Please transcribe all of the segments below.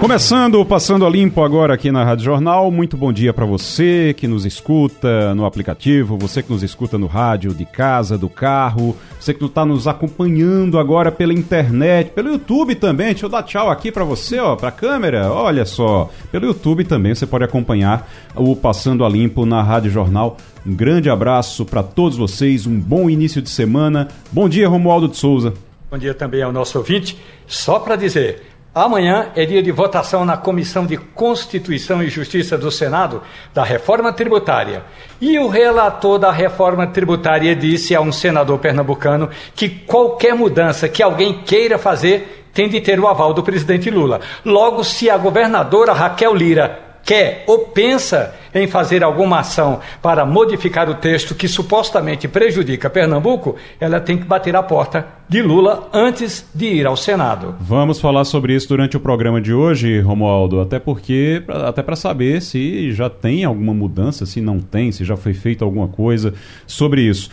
Começando, passando a limpo agora aqui na Rádio Jornal. Muito bom dia para você que nos escuta no aplicativo, você que nos escuta no rádio, de casa, do carro, você que está nos acompanhando agora pela internet, pelo YouTube também. Deixa eu dar tchau aqui para você, ó, para a câmera. Olha só, pelo YouTube também você pode acompanhar o Passando a Limpo na Rádio Jornal. Um grande abraço para todos vocês, um bom início de semana. Bom dia, Romualdo de Souza. Bom dia também ao nosso ouvinte. Só para dizer, Amanhã é dia de votação na Comissão de Constituição e Justiça do Senado da reforma tributária. E o relator da reforma tributária disse a um senador pernambucano que qualquer mudança que alguém queira fazer tem de ter o aval do presidente Lula. Logo, se a governadora Raquel Lira quer ou pensa em fazer alguma ação para modificar o texto que supostamente prejudica Pernambuco, ela tem que bater a porta de Lula antes de ir ao Senado. Vamos falar sobre isso durante o programa de hoje, Romualdo, até porque até para saber se já tem alguma mudança, se não tem, se já foi feita alguma coisa sobre isso.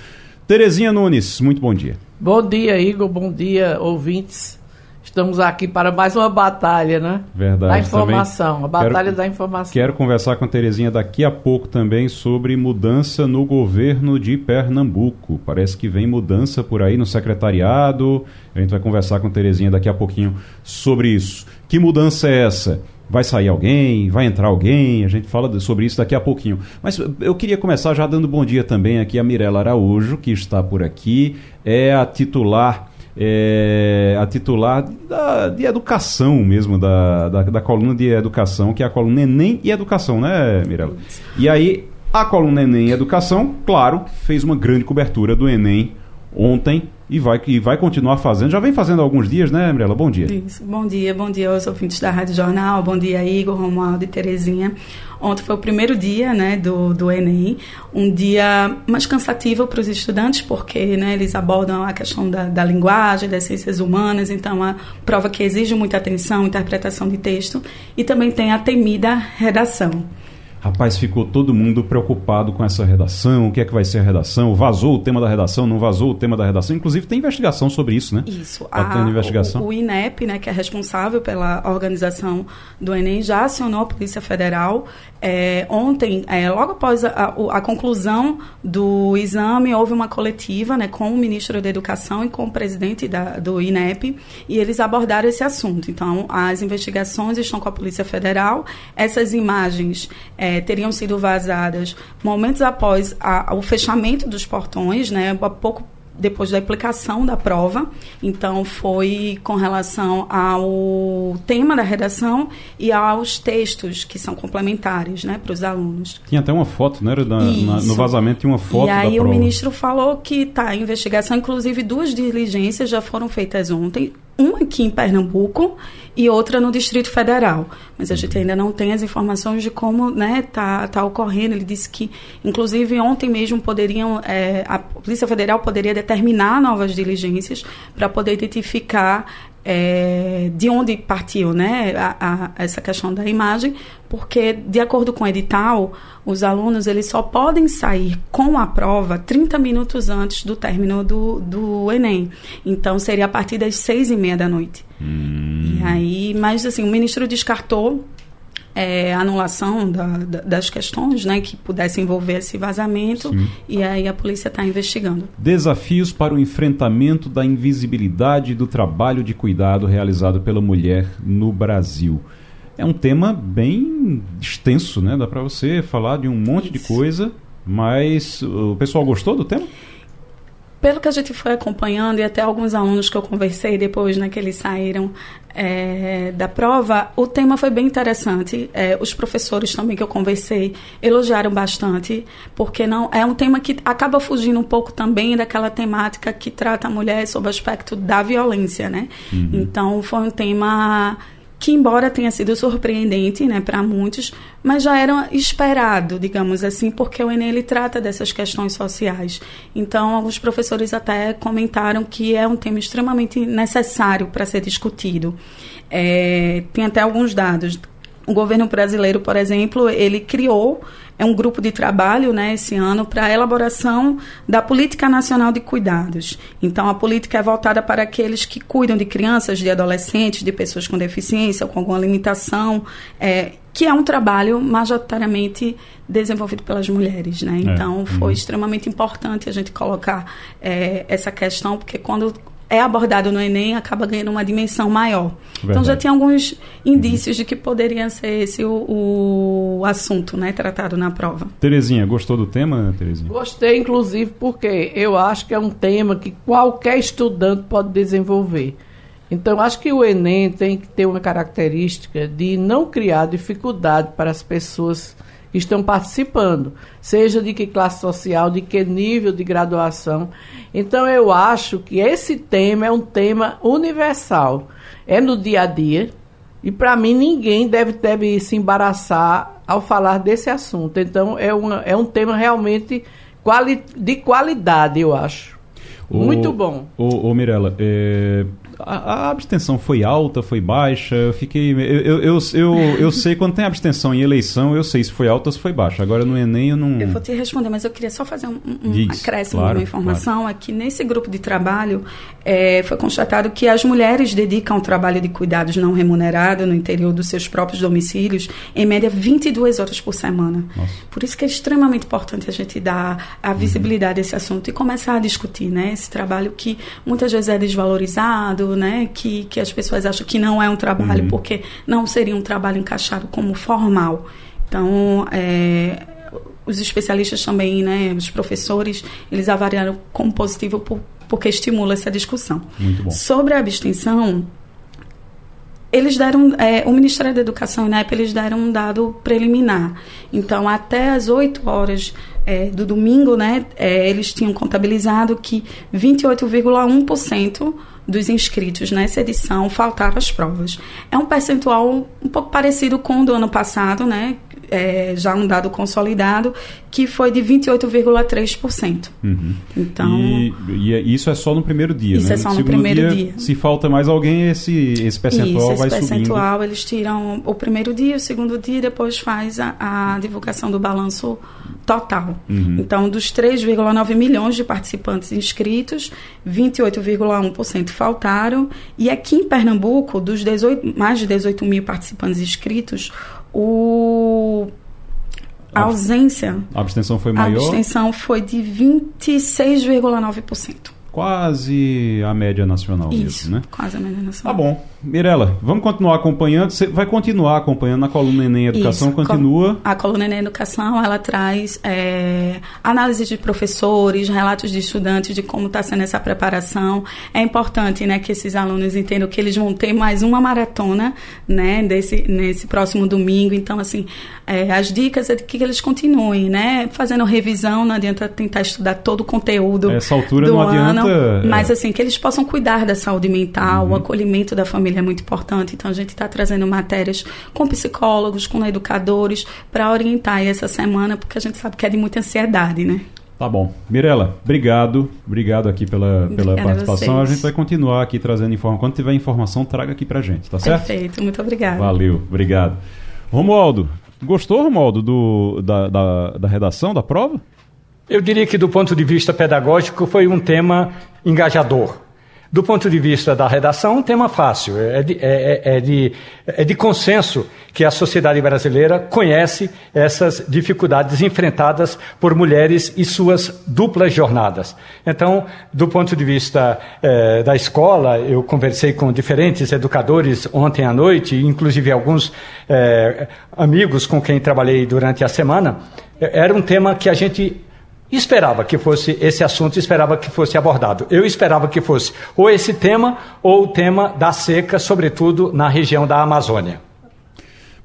Terezinha Nunes, muito bom dia. Bom dia, Igor. Bom dia, ouvintes. Estamos aqui para mais uma batalha, né? Verdade. Da informação, a batalha quero, da informação. Quero conversar com a Terezinha daqui a pouco também sobre mudança no governo de Pernambuco. Parece que vem mudança por aí no secretariado. A gente vai conversar com a Terezinha daqui a pouquinho sobre isso. Que mudança é essa? Vai sair alguém? Vai entrar alguém? A gente fala sobre isso daqui a pouquinho. Mas eu queria começar já dando bom dia também aqui a Mirela Araújo, que está por aqui. É a titular é, a titular da, de educação mesmo, da, da, da, coluna de educação, que é a coluna Enem e Educação, né, Mirella? E aí, a coluna Enem e Educação, claro, fez uma grande cobertura do Enem ontem e vai, e vai continuar fazendo. Já vem fazendo há alguns dias, né, Mirella? Bom dia. Isso. Bom dia, bom dia aos ouvintes da Rádio Jornal, bom dia, Igor, Romualdo e Terezinha. Ontem foi o primeiro dia né, do, do Enem, um dia mais cansativo para os estudantes, porque né, eles abordam a questão da, da linguagem, das ciências humanas, então a prova que exige muita atenção, interpretação de texto, e também tem a temida redação. Rapaz, ficou todo mundo preocupado com essa redação, o que é que vai ser a redação, vazou o tema da redação, não vazou o tema da redação, inclusive tem investigação sobre isso, né? Isso. Tá tendo investigação. O, o, INEP, né, que é responsável pela organização do Enem, já acionou a Polícia Federal. É, ontem, é, logo após a, a, a, conclusão do exame, houve uma coletiva né, com o ministro da Educação e com o presidente da, do INEP, e eles abordaram esse assunto. Então, as investigações estão com a Polícia Federal, essas imagens... É, é, teriam sido vazadas momentos após a, o fechamento dos portões, né, pouco depois da aplicação da prova. Então, foi com relação ao tema da redação e aos textos que são complementares né, para os alunos. Tinha até uma foto, né? Na, na, no vazamento tinha uma foto. E aí o ministro falou que está em investigação, inclusive duas diligências já foram feitas ontem uma aqui em Pernambuco e outra no Distrito Federal. Mas a gente ainda não tem as informações de como né, tá, tá ocorrendo. Ele disse que, inclusive, ontem mesmo poderiam, é, a Polícia Federal poderia determinar novas diligências para poder identificar é, de onde partiu né, a, a, essa questão da imagem, porque, de acordo com o edital, os alunos eles só podem sair com a prova 30 minutos antes do término do, do Enem. Então, seria a partir das seis e meia da noite. Hum. E aí, mas assim, o ministro descartou é, anulação da, da, das questões né, que pudessem envolver esse vazamento Sim. e aí a polícia está investigando. Desafios para o enfrentamento da invisibilidade do trabalho de cuidado realizado pela mulher no Brasil. É um tema bem extenso, né? Dá para você falar de um monte Isso. de coisa, mas o pessoal gostou do tema? Pelo que a gente foi acompanhando e até alguns alunos que eu conversei depois, né, que eles saíram é, da prova, o tema foi bem interessante. É, os professores também que eu conversei elogiaram bastante, porque não é um tema que acaba fugindo um pouco também daquela temática que trata a mulher sob o aspecto da violência, né? Uhum. Então foi um tema que embora tenha sido surpreendente, né, para muitos, mas já era esperado, digamos assim, porque o Enem ele trata dessas questões sociais. Então, alguns professores até comentaram que é um tema extremamente necessário para ser discutido. É, tem até alguns dados. O governo brasileiro, por exemplo, ele criou é um grupo de trabalho né, esse ano para a elaboração da Política Nacional de Cuidados. Então, a política é voltada para aqueles que cuidam de crianças, de adolescentes, de pessoas com deficiência, com alguma limitação, é, que é um trabalho majoritariamente desenvolvido pelas mulheres. Né? É. Então, é. foi uhum. extremamente importante a gente colocar é, essa questão, porque quando é abordado no Enem acaba ganhando uma dimensão maior. Verdade. Então já tem alguns indícios de que poderia ser esse o, o, assunto né, tratado na prova. Terezinha, gostou do tema, Terezinha? Gostei, inclusive, porque eu acho que é um tema que qualquer estudante pode desenvolver. Então, acho que o Enem tem que ter uma característica de não criar dificuldade para as pessoas estão participando, seja de que classe social, de que nível de graduação. Então eu acho que esse tema é um tema universal, é no dia a dia, e para mim ninguém deve, deve se embaraçar ao falar desse assunto. Então é, uma, é um tema realmente quali, de qualidade, eu acho. O, Muito bom. Ô, Mirella, é, a, a, abstenção foi alta, foi baixa? Eu fiquei. Eu, eu, eu, eu, eu, sei quando tem abstenção em eleição, eu sei se foi alta ou se foi baixa. Agora no Enem eu não. Eu vou te responder, mas eu queria só fazer um, um Diz, acréscimo claro, de uma informação. Claro. É que nesse grupo de trabalho é, foi constatado que as mulheres dedicam trabalho de cuidados não remunerado no interior dos seus próprios domicílios, em média 22 horas por semana. Nossa. Por isso que é extremamente importante a gente dar a visibilidade uhum. a esse assunto e começar a discutir né, esse trabalho que muitas vezes é desvalorizado né, que, que as pessoas acham que não é um trabalho, uhum. porque não seria um trabalho encaixado como formal. Então, é, os especialistas também, né, os professores, eles avaliaram como positivo por, porque estimula essa discussão. Sobre a abstenção, eles deram, é, o Ministério da Educação e na época eles deram um dado preliminar. Então, até as 8 horas é, do domingo, né, é, eles tinham contabilizado que 28,1% dos inscritos nessa edição faltaram as provas. É um percentual um pouco parecido com o do ano passado, né? É, já um dado consolidado, que foi de 28,3%. Uhum. Então, e, e, isso é só no primeiro dia, isso né? é só no, no primeiro dia, dia, Se falta mais alguém, esse, esse percentual isso, vai esse percentual, subindo. eles tiram o primeiro dia, o segundo dia, depois faz a, a divulgação do balanço total. Uhum. Então, dos 3,9 milhões de participantes inscritos, 28,1% faltaram. E aqui em Pernambuco, dos 18, mais de 18 mil participantes inscritos, o a ausência. A abstenção foi maior? A abstenção foi de 26,9% quase a média nacional Isso, mesmo, né? quase a média nacional. Tá bom. Mirela, vamos continuar acompanhando. Você vai continuar acompanhando na coluna Enem Educação, Isso. continua. A coluna Enem Educação, ela traz é, análises de professores, relatos de estudantes de como está sendo essa preparação. É importante, né, que esses alunos entendam que eles vão ter mais uma maratona, né, desse, nesse próximo domingo. Então, assim, é, as dicas é de que eles continuem, né, fazendo revisão. Não adianta tentar estudar todo o conteúdo Essa altura do não ano. adianta é. Mas assim, que eles possam cuidar da saúde mental, uhum. o acolhimento da família é muito importante. Então a gente está trazendo matérias com psicólogos, com educadores, para orientar essa semana, porque a gente sabe que é de muita ansiedade, né? Tá bom. Mirela, obrigado. Obrigado aqui pela, pela participação. A, a, gente vai continuar aqui trazendo informação. Quando tiver informação, traga aqui pra gente, tá certo? Perfeito, muito obrigado. Valeu, obrigado. Romualdo, gostou, Romualdo, do, da, da, da redação, da prova? Eu diria que, do ponto de vista pedagógico, foi um tema engajador. Do ponto de vista da redação, um tema fácil, é de, é, é, é, de, é de consenso que a sociedade brasileira conhece essas dificuldades enfrentadas por mulheres e suas duplas jornadas. Então, do ponto de vista é, da escola, eu conversei com diferentes educadores ontem à noite, inclusive alguns é, amigos com quem trabalhei durante a semana. Era um tema que a gente esperava que fosse esse assunto, esperava que fosse abordado. Eu esperava que fosse ou esse tema ou o tema da seca, sobretudo na região da Amazônia.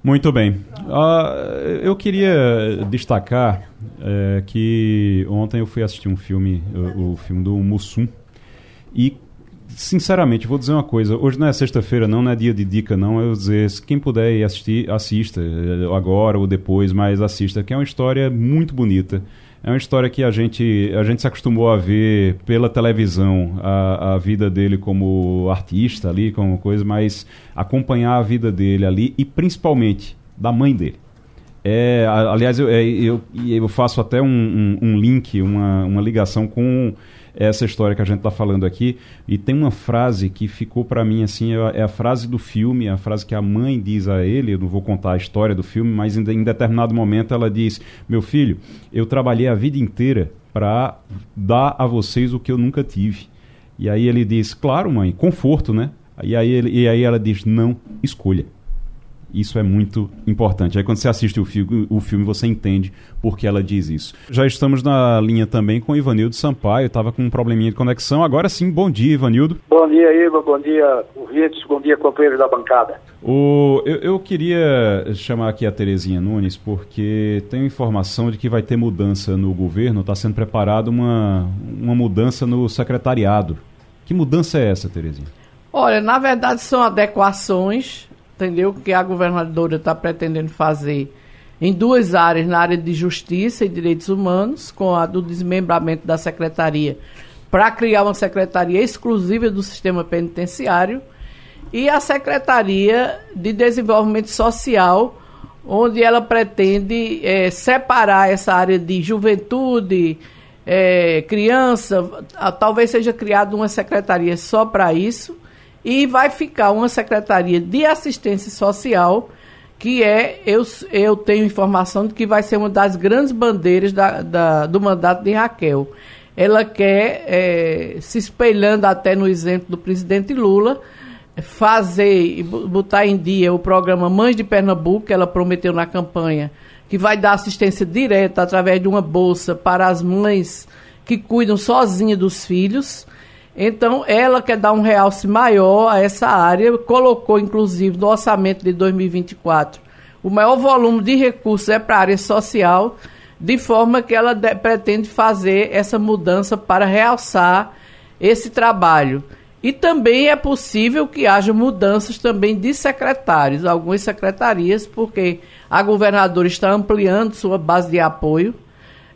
Muito bem. Uh, eu queria destacar é, que ontem eu fui assistir um filme, o, o filme do Mussum, e sinceramente, vou dizer uma coisa. Hoje não é sexta-feira, não, não é dia de dica, não. Eu dizer, quem puder ir assistir, assista, eh, agora ou depois, mas assista, que é uma história muito bonita. É uma história que a gente, a gente se acostumou a ver pela televisão, a, a vida dele como artista ali, como coisa, mas acompanhar a vida dele ali e principalmente da mãe dele. É, aliás, eu, é, eu, eu faço até um, um, um link, uma, uma ligação com essa história que a gente está falando aqui. E tem uma frase que ficou para mim assim: é, é a frase do filme, é a frase que a mãe diz a ele. Eu não vou contar a história do filme, mas em, em determinado momento ela diz: Meu filho, eu trabalhei a vida inteira para dar a vocês o que eu nunca tive. E aí ele diz: Claro, mãe, conforto, né? E aí, ele, e aí ela diz: Não, escolha. Isso é muito importante. Aí quando você assiste o filme, o filme você entende por que ela diz isso. Já estamos na linha também com o Ivanildo Sampaio, estava com um probleminha de conexão. Agora sim, bom dia, Ivanildo. Bom dia, Ivo, bom dia, ouvintes, bom dia, companheiros da bancada. O, eu, eu, queria chamar aqui a Terezinha Nunes, porque tenho informação de que vai ter mudança no governo, está sendo preparada uma, uma mudança no secretariado. Que mudança é essa, Terezinha? Olha, na verdade são adequações entendeu? Que a governadora está pretendendo fazer em duas áreas, na área de justiça e direitos humanos, com a do desmembramento da secretaria, para criar uma secretaria exclusiva do sistema penitenciário, e a Secretaria de Desenvolvimento Social, onde ela pretende é, separar essa área de juventude, é, criança, talvez seja criada uma secretaria só para isso, e vai ficar uma secretaria de assistência social que é, eu, eu tenho informação de que vai ser uma das grandes bandeiras da, da do mandato de Raquel. Ela quer, é, se espelhando até no exemplo do presidente Lula, fazer e botar em dia o programa Mães de Pernambuco, que ela prometeu na campanha, que vai dar assistência direta através de uma bolsa para as mães que cuidam sozinhas dos filhos então, ela quer dar um realce maior a essa área, colocou, inclusive, no orçamento de 2024, o maior volume de recursos é para a área social, de forma que ela de, pretende fazer essa mudança para realçar esse trabalho. E também é possível que haja mudanças também de secretários, algumas secretarias, porque a governadora está ampliando sua base de apoio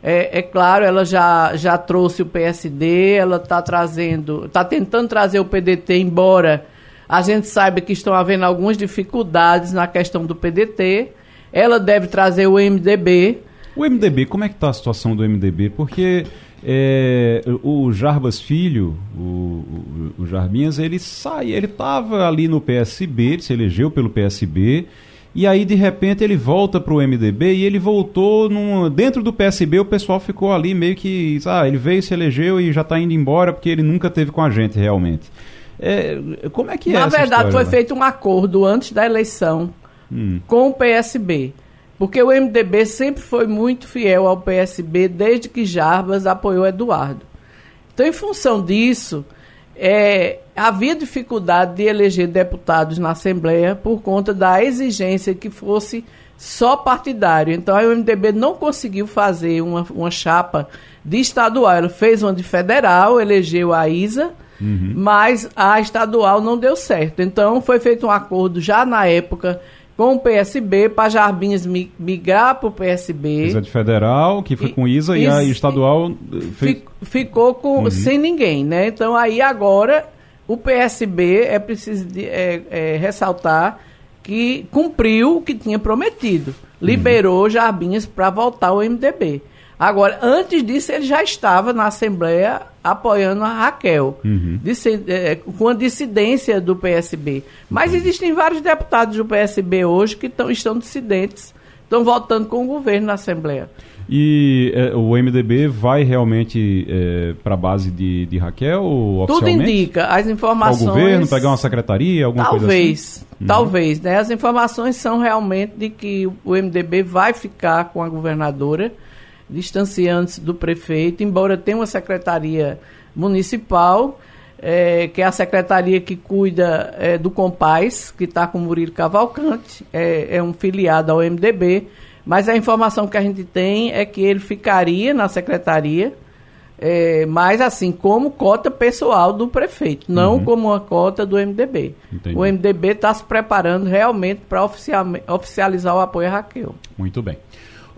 é, é, claro, ela já, já trouxe o PSD, ela está trazendo, está tentando trazer o PDT, embora a gente saiba que estão havendo algumas dificuldades na questão do PDT. Ela deve trazer o MDB. O MDB, como é que está a situação do MDB? Porque é, o Jarbas Filho, o, o, o Jarbinhas, ele sai, ele estava ali no PSB, ele se elegeu pelo PSB e aí, de repente, ele volta para o MDB e ele voltou num, dentro do PSB. O pessoal ficou ali meio que. Ah, ele veio, se elegeu e já está indo embora porque ele nunca teve com a gente realmente. É, como é que Na é Na verdade, foi feito um acordo antes da eleição hum. com o PSB. Porque o MDB sempre foi muito fiel ao PSB desde que Jarbas apoiou Eduardo. Então, em função disso, é, havia dificuldade de eleger deputados na Assembleia por conta da exigência que fosse só partidário. Então, a MDB não conseguiu fazer uma, uma chapa de estadual. Ela fez uma de federal, elegeu a Isa, uhum. mas a estadual não deu certo. Então, foi feito um acordo já na época com o PSB, para Jarbinhas migrar para o PSB. Isa de federal, que foi com Isa, e, e a estadual... Fez... Ficou com, uhum. sem ninguém, né? Então, aí agora, o PSB, é preciso de, é, é, ressaltar que cumpriu o que tinha prometido. Liberou uhum. Jarbinhas para voltar ao MDB. Agora, antes disso, ele já estava na Assembleia apoiando a Raquel, uhum. é, com a dissidência do PSB. Mas uhum. existem vários deputados do PSB hoje que tão, estão dissidentes, estão votando com o governo na Assembleia. E é, o MDB vai realmente é, para a base de, de Raquel? Tudo indica. As informações. Ao governo, pegar uma secretaria, alguma talvez, coisa assim? Talvez. Uhum. Talvez. Né? As informações são realmente de que o MDB vai ficar com a governadora distanciantes do prefeito, embora tenha uma secretaria municipal, é, que é a secretaria que cuida é, do Compaz, que está com o Murilo Cavalcante, é, é um filiado ao MDB, mas a informação que a gente tem é que ele ficaria na secretaria, É, mas assim, como cota pessoal do prefeito, não Uhum. como uma cota do MDB. Entendi. O MDB está se preparando realmente para oficializar o apoio a Raquel. Muito bem.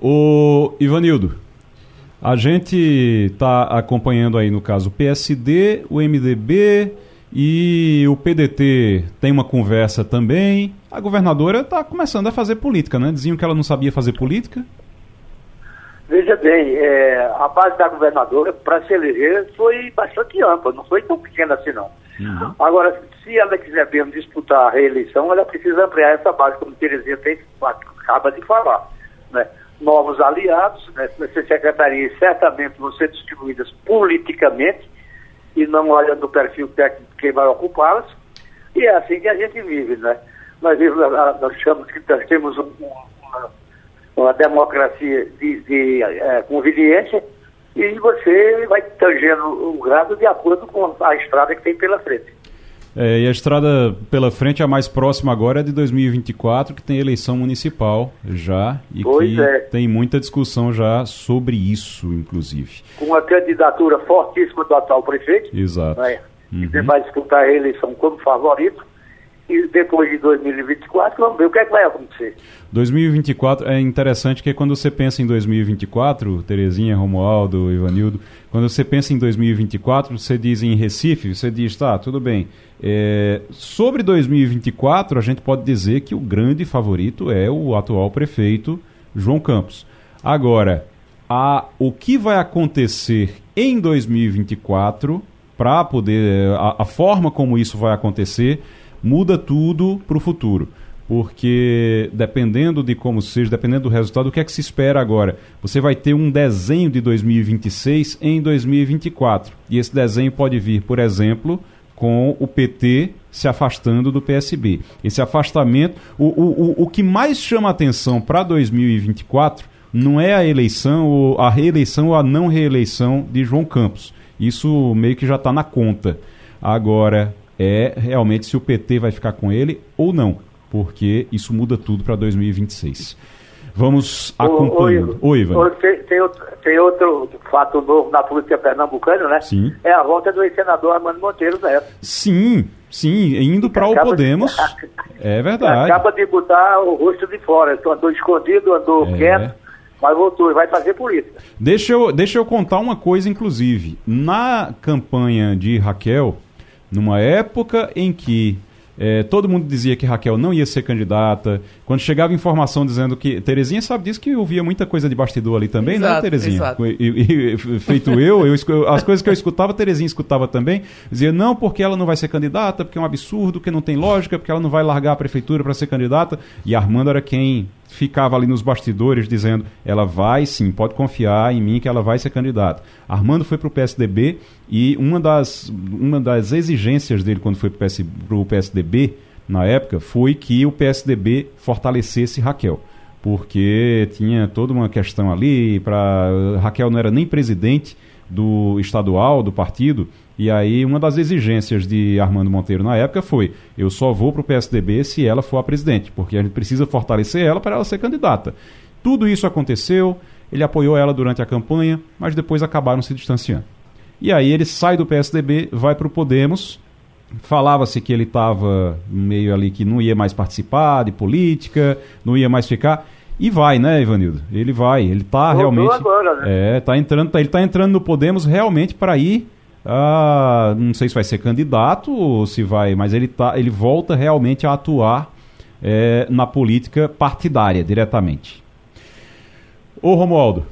O Ivanildo, a gente está acompanhando aí, no caso, o PSD, o MDB e o PDT tem uma conversa também. A governadora está começando a fazer política, né? Diziam que ela não sabia fazer política. Veja bem, é, a base da governadora para se eleger foi bastante ampla, não foi tão pequena assim não. Uhum. Agora, se ela quiser mesmo disputar a reeleição, ela precisa ampliar essa base, como Terezinha tem, acaba de falar. Né? Novos aliados, né? essas secretarias certamente vão ser distribuídas politicamente e não olhando o perfil técnico de quem vai ocupá-las. E é assim que a gente vive, né? Nós, vivemos, nós chamamos que nós temos um- uma, uma democracia de, de eh, conveniência e você vai tangendo o grado de acordo com a estrada que tem pela frente. É, e a estrada pela frente, a mais próxima agora é de 2024, que tem eleição municipal já e Pois que é. tem muita discussão já sobre isso, inclusive. Com a candidatura fortíssima do atual prefeito, Exato. né, Uhum. que vai disputar a eleição como favorito, e depois de 2024, vamos ver o que, é que vai acontecer. 2024 é interessante que quando você pensa em 2024, Terezinha, Romualdo, Ivanildo, quando você pensa em 2024, você diz em Recife, você diz, tá, tudo bem. É, sobre 2024, a gente pode dizer que o grande favorito é o atual prefeito, João Campos. Agora, a, o que vai acontecer em 2024 para poder a, a forma como isso vai acontecer muda tudo para o futuro porque dependendo de como seja, dependendo do resultado, o que é que se espera agora? Você vai ter um desenho de 2026 em 2024. E esse desenho pode vir, por exemplo, com o PT se afastando do PSB. Esse afastamento, o, o, o, o que mais chama atenção para 2024 não é a eleição, ou a reeleição ou a não reeleição de João Campos. Isso meio que já está na conta. Agora, é realmente se o PT vai ficar com ele ou não, porque isso muda tudo para 2026. Vamos acompanhando. Oi, Ivan. Tem, tem outro, tem outro fato novo na política pernambucana, né? Sim. É a volta do ex-senador Armando Monteiro Neto. Sim, sim, indo para o Acaba de- Podemos. É verdade. Acaba de botar o rosto de fora. Então, andou escondido, andou É. quieto, mas voltou e vai fazer política. Deixa eu, deixa eu contar uma coisa, inclusive. Na campanha de Raquel, numa época em que eh, todo mundo dizia que Raquel não ia ser candidata, quando chegava informação dizendo que. Terezinha sabe disso que eu via muita coisa de bastidor ali também, né, Exato, Terezinha? exato. E- e- feito eu, eu as coisas que eu escutava, Terezinha escutava também. Dizia, não, porque ela não vai ser candidata, porque é um absurdo, porque não tem lógica, porque ela não vai largar a prefeitura para ser candidata. E Armando era quem ficava ali nos bastidores dizendo, ela vai sim, pode confiar em mim que ela vai ser candidata. Armando foi para o PSDB e uma das, uma das exigências dele quando foi para o PSDB, na época, foi que o PSDB fortalecesse Raquel. Porque tinha toda uma questão ali para Raquel não era nem presidente do estadual do partido e aí uma das exigências de Armando Monteiro na época foi eu só vou para o PSDB se ela for a presidente porque a gente precisa fortalecer ela para ela ser candidata. Tudo isso aconteceu ele apoiou ela durante a campanha mas depois acabaram se distanciando. E aí ele sai do PSDB vai para o Podemos falava-se que ele estava meio ali que não ia mais participar de política, não ia mais ficar. E vai, né, Ivanildo? Ele vai, ele está realmente. agora, né? É, tá entrando, tá- ele está entrando no Podemos realmente para ir. ah, não sei se vai ser candidato ou se vai, mas ele, tá, ele volta realmente a atuar é, na política partidária diretamente. Ô Romualdo,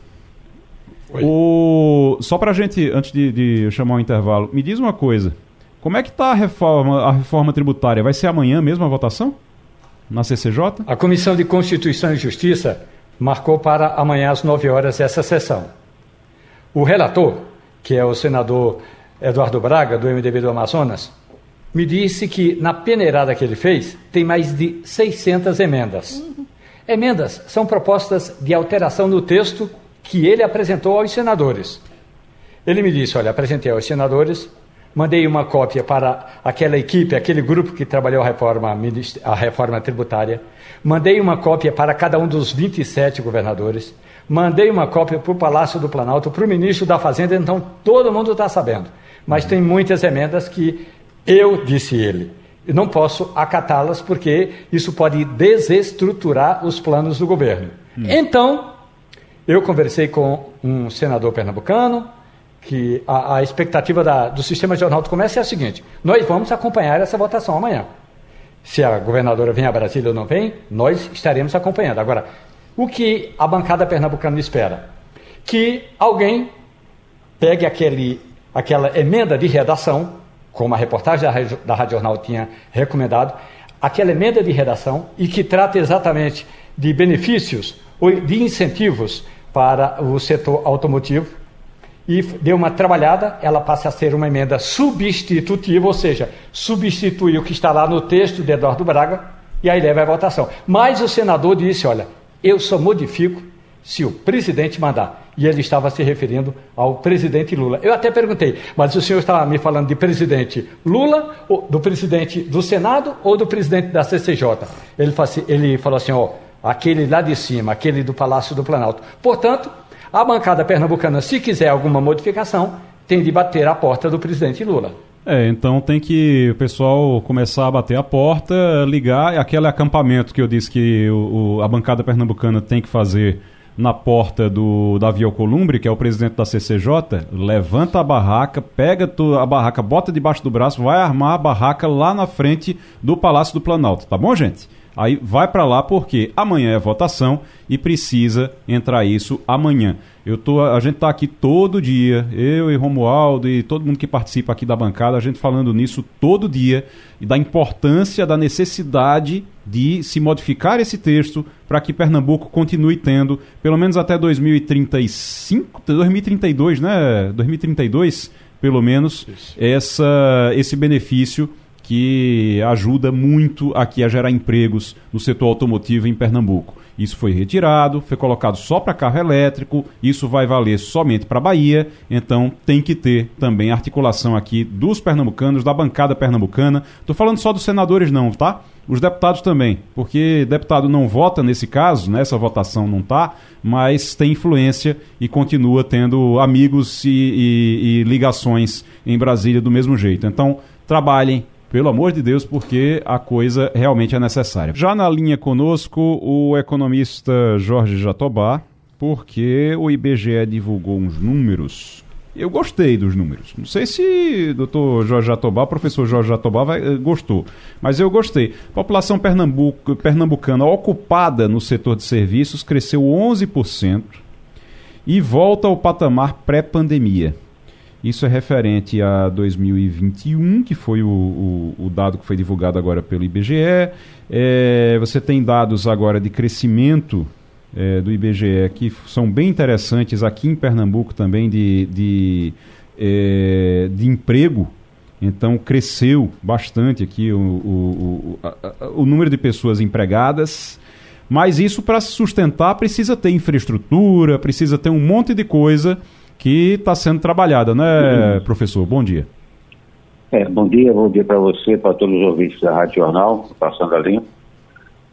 Oi. o... Só pra gente, antes de, de eu chamar o intervalo, me diz uma coisa. Como é que tá a reforma, a reforma tributária? Vai ser amanhã mesmo a votação? Na CCJ? A Comissão de Constituição e Justiça marcou para amanhã às 9 horas essa sessão. O relator, que é o senador Eduardo Braga, do MDB do Amazonas, me disse que na peneirada que ele fez tem mais de 600 emendas. Emendas são propostas de alteração no texto que ele apresentou aos senadores. Ele me disse: Olha, apresentei aos senadores, mandei uma cópia para aquela equipe, aquele grupo que trabalhou a reforma, a reforma tributária, mandei uma cópia para cada um dos 27 governadores, Mandei uma cópia para o Palácio do Planalto, para o ministro da Fazenda, então todo mundo está sabendo. Mas tem muitas emendas que eu, disse ele, não posso acatá-las porque isso pode desestruturar os planos do governo. Hum. Então, eu conversei com um senador pernambucano, que a, a expectativa da, do Sistema Jornal do Comércio é a seguinte: nós vamos acompanhar essa votação amanhã. Se a governadora vem a Brasília ou não vem, nós estaremos acompanhando. Agora, o que a bancada pernambucana espera? Que alguém pegue aquele, aquela emenda de redação, como a reportagem da, da Rádio Jornal tinha recomendado, aquela emenda de redação e que trata exatamente de benefícios ou de incentivos para o setor automotivo e deu uma trabalhada, ela passa a ser uma emenda substitutiva, ou seja, substitui o que está lá no texto de Eduardo Braga e aí leva à votação. Mas o senador disse: olha, eu só modifico se o presidente mandar. E ele estava se referindo ao presidente Lula. Eu até perguntei, mas o senhor estava me falando de presidente Lula, do presidente do Senado ou do presidente da CCJ? Ele, ele falou assim: ó aquele lá de cima, aquele do Palácio do Planalto. Portanto, a bancada pernambucana, se quiser alguma modificação, tem de bater a porta do presidente Lula. É, então tem que o pessoal começar a bater a porta, ligar aquele acampamento que eu disse que o, o, a bancada pernambucana tem que fazer na porta do Davi Alcolumbre, que é o presidente da CCJ, levanta a barraca, pega a barraca, bota debaixo do braço, vai armar a barraca lá na frente do Palácio do Planalto, tá bom, gente? Aí vai para lá porque amanhã é votação e precisa entrar isso amanhã. Eu tô, a gente está aqui todo dia, eu e Romualdo e todo mundo que participa aqui da bancada, a gente falando nisso todo dia e da importância, da necessidade de se modificar esse texto para que Pernambuco continue tendo, pelo menos até 2035, 2032, né? 2032, pelo menos, essa, esse benefício que ajuda muito aqui a gerar empregos no setor automotivo em Pernambuco. Isso foi retirado, foi colocado só para carro elétrico, isso vai valer somente para a Bahia, então tem que ter também articulação aqui dos pernambucanos, da bancada pernambucana. Estou falando só dos senadores não, tá? Os deputados também, porque deputado não vota nesse caso, nessa votação não tá, mas tem influência e continua tendo amigos e, e, e ligações em Brasília do mesmo jeito. Então, trabalhem, pelo amor de Deus, porque a coisa realmente é necessária. Já na linha conosco, o economista Jorge Jatobá, porque o IBGE divulgou uns números. Eu gostei dos números. Não sei se doutor Jorge Jatobá, professor Jorge Jatobá, vai, eh, gostou, mas eu gostei. População pernambuco, pernambucana ocupada no setor de serviços cresceu 11% e volta ao patamar pré-pandemia. Isso é referente a 2021, que foi o, o, o dado que foi divulgado agora pelo IBGE. É, você tem dados agora de crescimento é, do IBGE que são bem interessantes aqui em Pernambuco também de, de, é, de emprego. Então cresceu bastante aqui o, o, o, o número de pessoas empregadas. Mas isso para se sustentar precisa ter infraestrutura, precisa ter um monte de coisa que está sendo trabalhada, né, professor? Bom dia. É, bom dia, bom dia para você, para todos os ouvintes da Rádio Jornal, passando a limpo.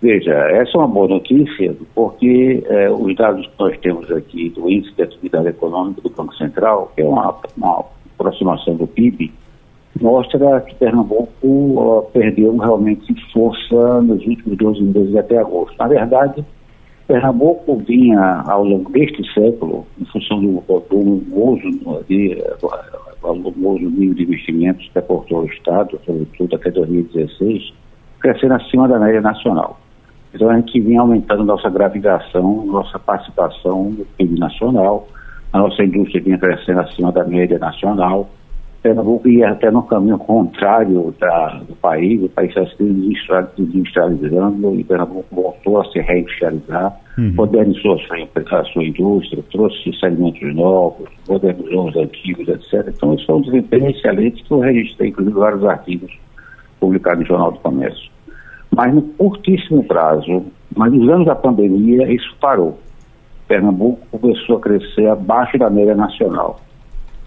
Veja, essa é uma boa notícia, porque é, os dados que nós temos aqui do Índice de Atividade Econômica do Banco Central, que é uma, uma aproximação do PIB, mostra que Pernambuco ó, perdeu realmente força nos últimos 12 meses até agosto. Na verdade, Pernambuco vinha, ao longo deste século, em função do, volumoso nível de investimentos que aportou o Estado, sobretudo até 2016, crescendo acima da média nacional. Então a gente vinha aumentando nossa gravidação, nossa participação no PIB nacional, a nossa indústria vinha crescendo acima da média nacional, Pernambuco ia até no caminho contrário da, do país, o país está se desindustrializando e Pernambuco voltou a se reindustrializar, uhum. modernizou a sua, a sua indústria, trouxe segmentos novos, modernizou os antigos, etc. Então, isso foi um desempenho excelente que eu registrei, inclusive, vários artigos publicados no Jornal do Comércio. Mas no curtíssimo prazo, mas nos anos da pandemia, isso parou. Pernambuco começou a crescer abaixo da média nacional.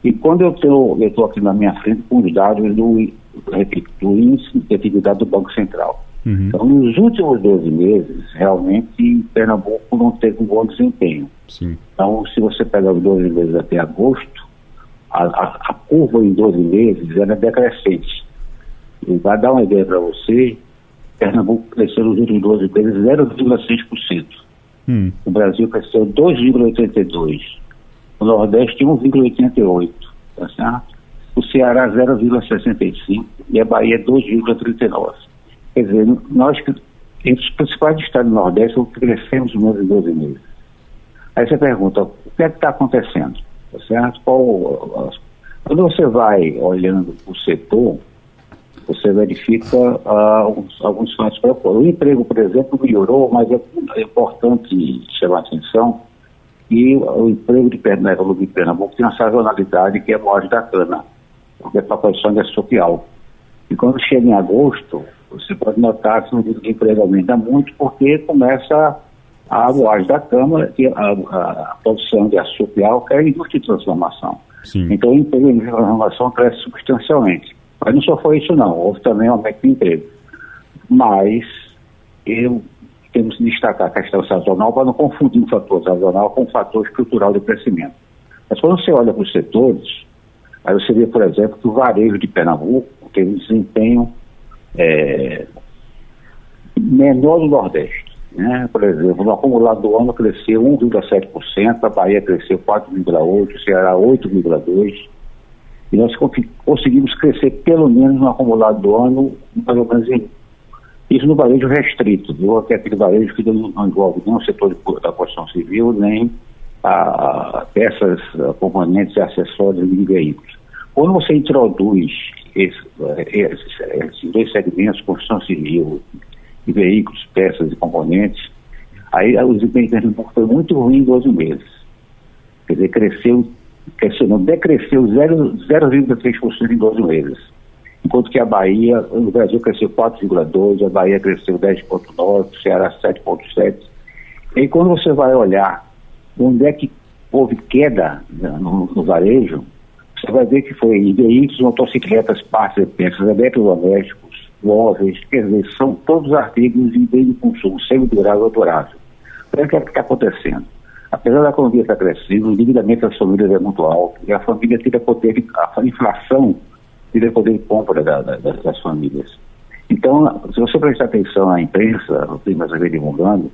E quando eu estou aqui na minha frente com os dados do, do índice de atividade do Banco Central, Uhum. Então, nos últimos 12 meses, realmente, Pernambuco não teve um bom desempenho. Sim. Então, se você pegar os 12 meses até agosto, a, a, a curva em 12 meses era decrescente. E vai dar uma ideia para você, Pernambuco cresceu nos últimos 12 meses 0,6%. Hum. O Brasil cresceu 2,82%. O Nordeste 1,88%. Tá certo? O Ceará 0,65% e a Bahia 2,39%. Quer dizer, nós, entre os principais estados do Nordeste, crescemos menos em 12 meses. Aí você pergunta, o que é que está acontecendo? Tá certo? Qual, quando você vai olhando o setor, você verifica uh, alguns, alguns fatos. O emprego, por exemplo, melhorou, mas é, é importante chamar a atenção que o emprego de Pernambuco, de Pernambuco tem uma sazonalidade que é maior da cana, porque a população é social. E quando chega em agosto, você pode notar que o nível de emprego aumenta muito porque começa a moagem da Câmara, que a, a, a produção de açúcar e álcool é a indústria de transformação. Sim. Então o emprego de transformação cresce substancialmente. Mas não só foi isso não, houve também um aumento de emprego. Mas eu temos que destacar a questão sazonal para não confundir o fator sazonal com o fator estrutural de crescimento. Mas quando você olha para os setores, aí você vê, por exemplo, que o varejo de Pernambuco teve um desempenho é, menor no Nordeste. Né? Por exemplo, no acumulado do ano cresceu 1,7%, a Bahia cresceu 4,8%, o Ceará 8,2%. E nós conseguimos crescer pelo menos no acumulado do ano, mais ou menos em, isso no varejo restrito, viu? Que é aquele varejo que não envolve nem o setor da construção civil, nem a, peças, a componentes e acessórios de veículos. Quando você introduz esses, esses, dois segmentos, construção civil e veículos, peças e componentes, aí o desempenho de foi muito ruim em 12 meses. Quer dizer, cresceu, cresceu não, decresceu 0,3% em 12 meses. Enquanto que a Bahia, o Brasil cresceu 4,2%, a Bahia cresceu 10,9%, o Ceará 7,7%. E quando você vai olhar onde é que houve queda no, no varejo, você vai ver que foi em veículos, motocicletas, partes e peças, eletrodomésticos, móveis, quer dizer, são todos artigos de bem de consumo, semi-durável ou durável. Então, o que é está acontecendo? Apesar da economia estar crescendo, o endividamento das famílias é muito alto e a família tira poder, a inflação tira poder de compra da, da, das famílias. Então, se você prestar atenção na imprensa, o que nós vem divulgando,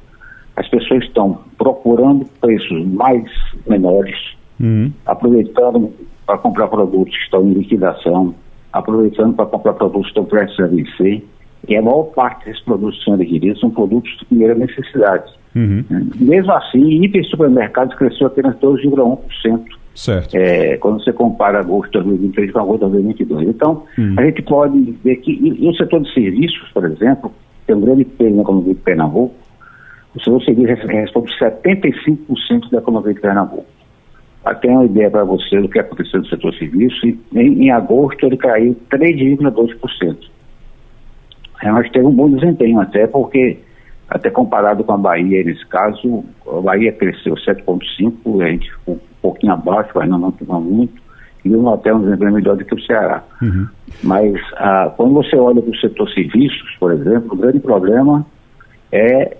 as pessoas estão procurando preços mais menores, uhum. aproveitando para comprar produtos que estão em liquidação, aproveitando para comprar produtos que estão prestes a vencer. E a maior parte desses produtos são adquiridos são produtos de primeira necessidade. Uhum. Mesmo assim, hiper supermercados cresceu apenas 12,1%. Certo. É, quando você compara agosto de 2023 com agosto de 2022. Então, uhum. a gente pode ver que, e, o setor de serviços, por exemplo, tem um grande peso na economia de Pernambuco, o setor de serviços responde 75% da economia de Pernambuco. Até uma ideia para você do que aconteceu no setor serviço, em, em agosto ele caiu 3,2%. Nós teve um bom desempenho até, porque, até comparado com a Bahia, nesse caso, a Bahia cresceu 7,5%, a gente ficou um pouquinho abaixo, mas não, não, não muito, e o Natel um desempenho melhor do que o Ceará. Uhum. Mas ah, quando você olha para o setor serviços, por exemplo, o grande problema é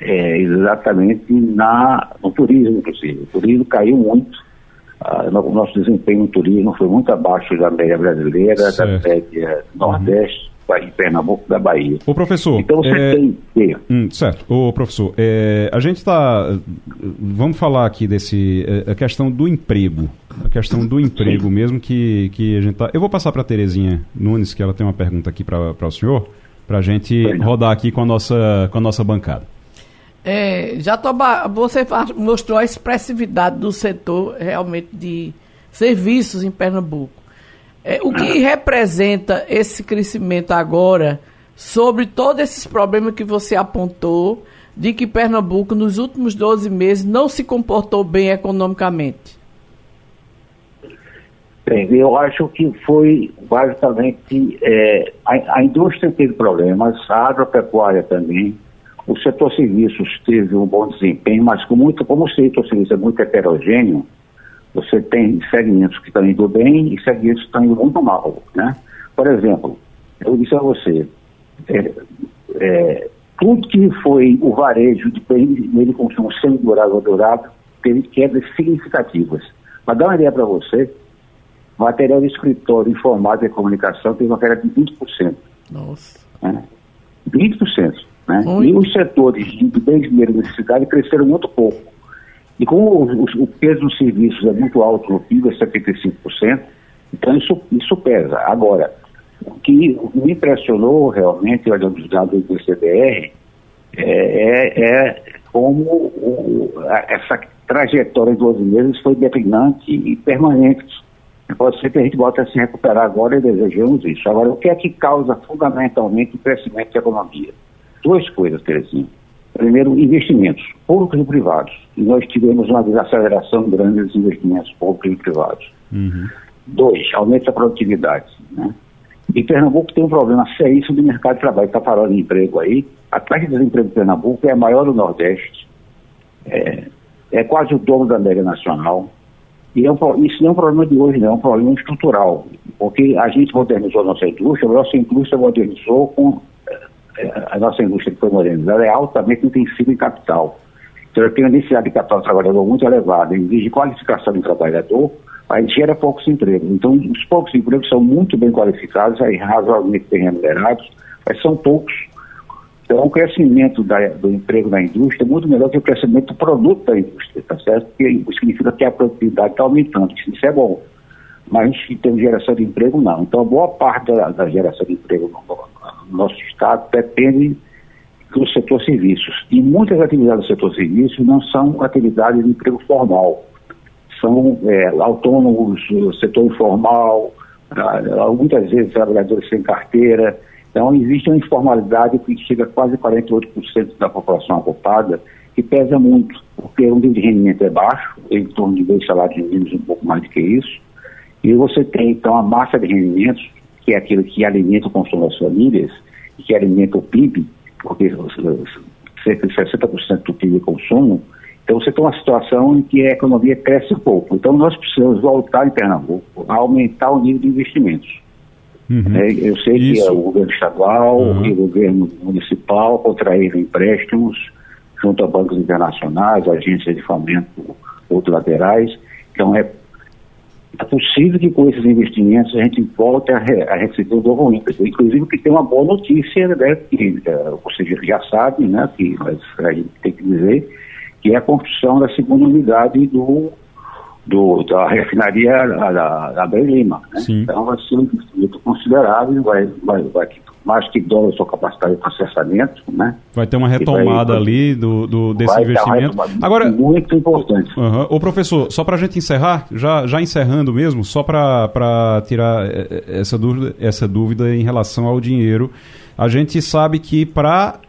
é, exatamente na, no turismo, inclusive. O turismo caiu muito. Ah, o nosso desempenho no turismo foi muito abaixo da média brasileira, certo. da média nordeste. Em Pernambuco da Bahia. O professor. Então você é... tem. Hum, certo. O professor, é, a gente está. Vamos falar aqui desse. É, a questão do emprego. A questão do emprego Sim. mesmo que, que a gente tá. Eu vou passar para a Terezinha Nunes, que ela tem uma pergunta aqui para o senhor, para a gente rodar aqui com a nossa, com a nossa bancada. É, já tô, você mostrou a expressividade do setor realmente de serviços em Pernambuco. É, o que representa esse crescimento agora sobre todos esses problemas que você apontou de que Pernambuco nos últimos 12 meses não se comportou bem economicamente? Bem, eu acho que foi basicamente é, a, a indústria teve problemas, a agropecuária também, o setor serviços teve um bom desempenho, mas com muito, como o setor serviços é muito heterogêneo, você tem segmentos que estão indo bem e segmentos que estão indo muito mal, né? Por exemplo, eu disse a você, é, é, tudo que foi o varejo de bem de consumo semi-durável durável teve quedas significativas. Para dar uma ideia para você, material de escritório, informática e comunicação teve uma queda de 20%. Nossa. Né? 20%. Né? E os setores de bens de primeira necessidade cresceram muito pouco. E como o, o, peso dos serviços é muito alto no PIB, é 75%, então isso, isso pesa. Agora, o que me impressionou realmente, olhando os dados do CDR, é, é, é como o, essa trajetória de 12 meses foi declinante e permanente. Pode ser que a gente volte a se recuperar agora e desejamos isso. Agora, o que é que causa fundamentalmente o crescimento da economia? Duas coisas, Terezinha. Primeiro, investimentos públicos e privados. E nós tivemos uma desaceleração grande dos investimentos públicos e privados. Uhum. Dois, aumento da produtividade. Né? E Pernambuco tem um problema seríssimo do mercado de trabalho. Está falando de emprego aí. A taxa de desemprego de Pernambuco é a maior do Nordeste. É, é quase o dobro da média nacional. E é um, isso não é um problema de hoje, não, é um problema estrutural. Porque a gente modernizou a nossa indústria, a nossa indústria modernizou com. A nossa indústria que foi modernizada é altamente intensiva em capital. Então, tem uma necessidade de capital do trabalhador muito elevada. Em vez de qualificação do trabalhador, a gente gera poucos empregos. Então, os poucos empregos são muito bem qualificados, aí razoavelmente bem remunerados, mas são poucos. Então, o crescimento da, do emprego na indústria é muito melhor que o crescimento do produto da indústria, tá certo? Porque significa que a produtividade está aumentando, isso é bom. Mas em termos de geração de emprego, não. Então, boa parte da, da geração de emprego no nosso Estado depende do setor serviços. E muitas atividades do setor serviços não são atividades de emprego formal são é, autônomos, setor informal, ah, muitas vezes trabalhadores sem carteira. Então, existe uma informalidade que chega a quase 48% da população ocupada, que pesa muito, porque o nível de rendimento é baixo, em torno de dois salários mínimos, um pouco mais do que isso. E você tem, então, a massa de rendimentos, que é aquilo que alimenta o consumo das famílias, que alimenta o PIB, porque cerca de 60% do PIB é consumo, então você tem uma situação em que a economia cresce pouco. Então nós precisamos voltar em Pernambuco a aumentar o nível de investimentos. Uhum. É, eu sei Isso. que é o governo estadual uhum. e o governo municipal contraíram empréstimos junto a bancos internacionais, agências de fomento multilaterais. Então é, é possível que com esses investimentos a gente volte a, re, a receber um novo ímpeto. Inclusive que tem uma boa notícia, né, que é, você já sabe, né, que mas a gente tem que dizer que é a construção da segunda unidade do, do da refinaria da, da Lima. Né? Então vai ser um investimento considerável, vai, vai, vai mais que a sua capacidade de processamento, né? Vai ter uma retomada vai, ali do, do desse investimento. Agora, muito importante. Uhum. Ô professor, só para a gente encerrar, já, já encerrando mesmo, só para tirar eh, eh, essa dúvida, essa dúvida em relação ao dinheiro, a gente sabe que para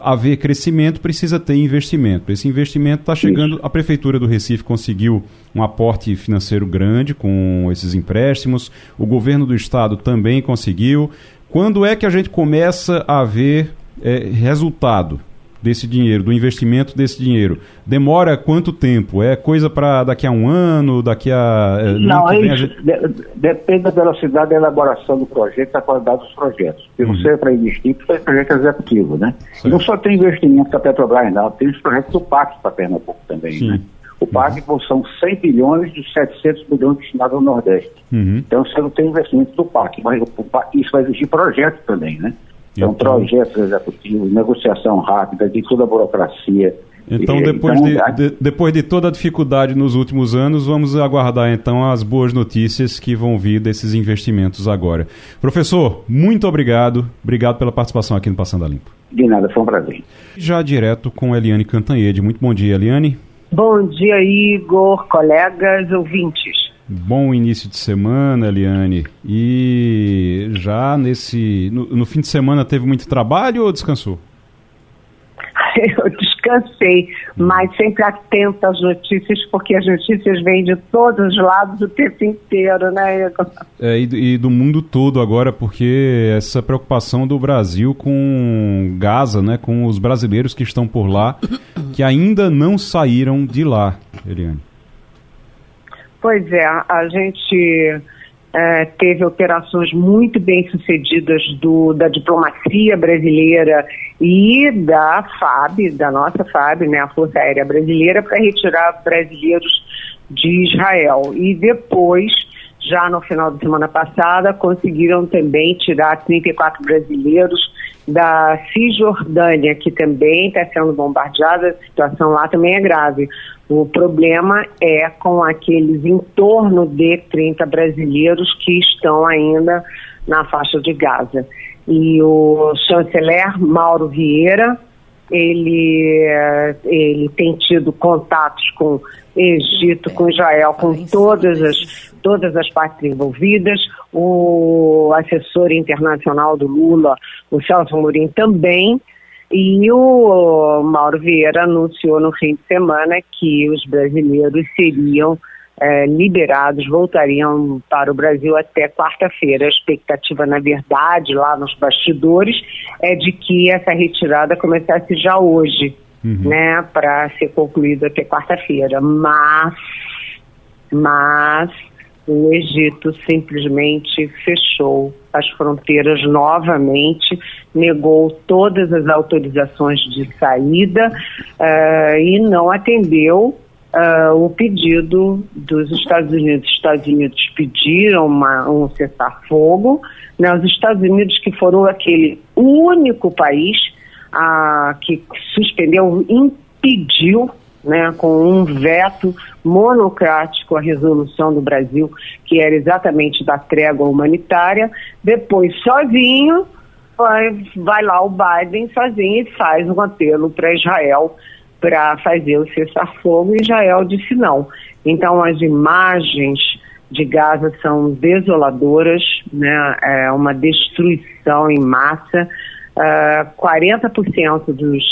haver crescimento, precisa ter investimento. Esse investimento está chegando. A Prefeitura do Recife conseguiu um aporte financeiro grande com esses empréstimos, o governo do estado também conseguiu. Quando é que a gente começa a ver é, resultado desse dinheiro, do investimento desse dinheiro? Demora quanto tempo? É coisa para daqui a um ano, daqui a. É, não, é isso, gente... de, depende da velocidade da elaboração do projeto, da qualidade dos projetos. Se uhum. você é para investir, você é projeto executivo, né? Certo. Não só tem investimento da Petrobras, não, tem os projetos do PAC para Pernambuco também, Sim. né? O PAC uhum. são 100 bilhões de 700 bilhões destinados ao Nordeste. Uhum. Então você não tem investimento do PAC, mas o PAC, isso vai exigir projeto também, né? Então, então, projetos executivos, negociação rápida, de toda a burocracia. Então, depois, então, de, de, depois de toda a dificuldade nos últimos anos, vamos aguardar então as boas notícias que vão vir desses investimentos agora. Professor, muito obrigado. Obrigado pela participação aqui no Passando a Limpo. De nada, foi um prazer. Já direto com Eliane Cantanhede. Muito bom dia, Eliane. Bom dia, Igor, colegas, ouvintes. Bom início de semana, Eliane. E já nesse. No, no, fim de semana teve muito trabalho ou descansou? Eu descansei, mas sempre atenta às notícias, porque as notícias vêm de todos os lados o tempo inteiro, né, Igor? É, e, e do mundo todo agora, porque essa preocupação do Brasil com Gaza, né, com os brasileiros que estão por lá, que ainda não saíram de lá, Eliane. Pois é, a gente Uh, teve operações muito bem sucedidas do, da diplomacia brasileira e da FAB, da nossa FAB, né, a Força Aérea Brasileira, para retirar brasileiros de Israel. E depois, já no final de semana passada, conseguiram também tirar 34 brasileiros da Cisjordânia, que também está sendo bombardeada, a situação lá também é grave. O problema é com aqueles em torno de 30 brasileiros que estão ainda na faixa de Gaza. E o chanceler Mauro Vieira, ele, ele tem tido contatos com Egito, com Israel, com todas as, todas as partes envolvidas. O assessor internacional do Lula, o Celso Mourinho, também. E o Mauro Vieira anunciou no fim de semana que os brasileiros seriam é, liberados, voltariam para o Brasil até quarta-feira. A expectativa, na verdade, lá nos bastidores, é de que essa retirada começasse já hoje, uhum. né, para ser concluída até quarta-feira. Mas, mas o Egito simplesmente fechou as fronteiras novamente, negou todas as autorizações de saída uh, e não atendeu uh, o pedido dos Estados Unidos. Os Estados Unidos pediram uma, um cessar-fogo. Né? Os Estados Unidos, que foram aquele único país uh, que suspendeu, impediu né, com um veto monocrático à resolução do Brasil, que era exatamente da trégua humanitária. Depois, sozinho, vai, vai lá o Biden sozinho e faz um apelo para Israel para fazer o cessar-fogo e Israel disse não. Então as imagens de Gaza são desoladoras, né? é uma destruição em massa. Uh, 40% dos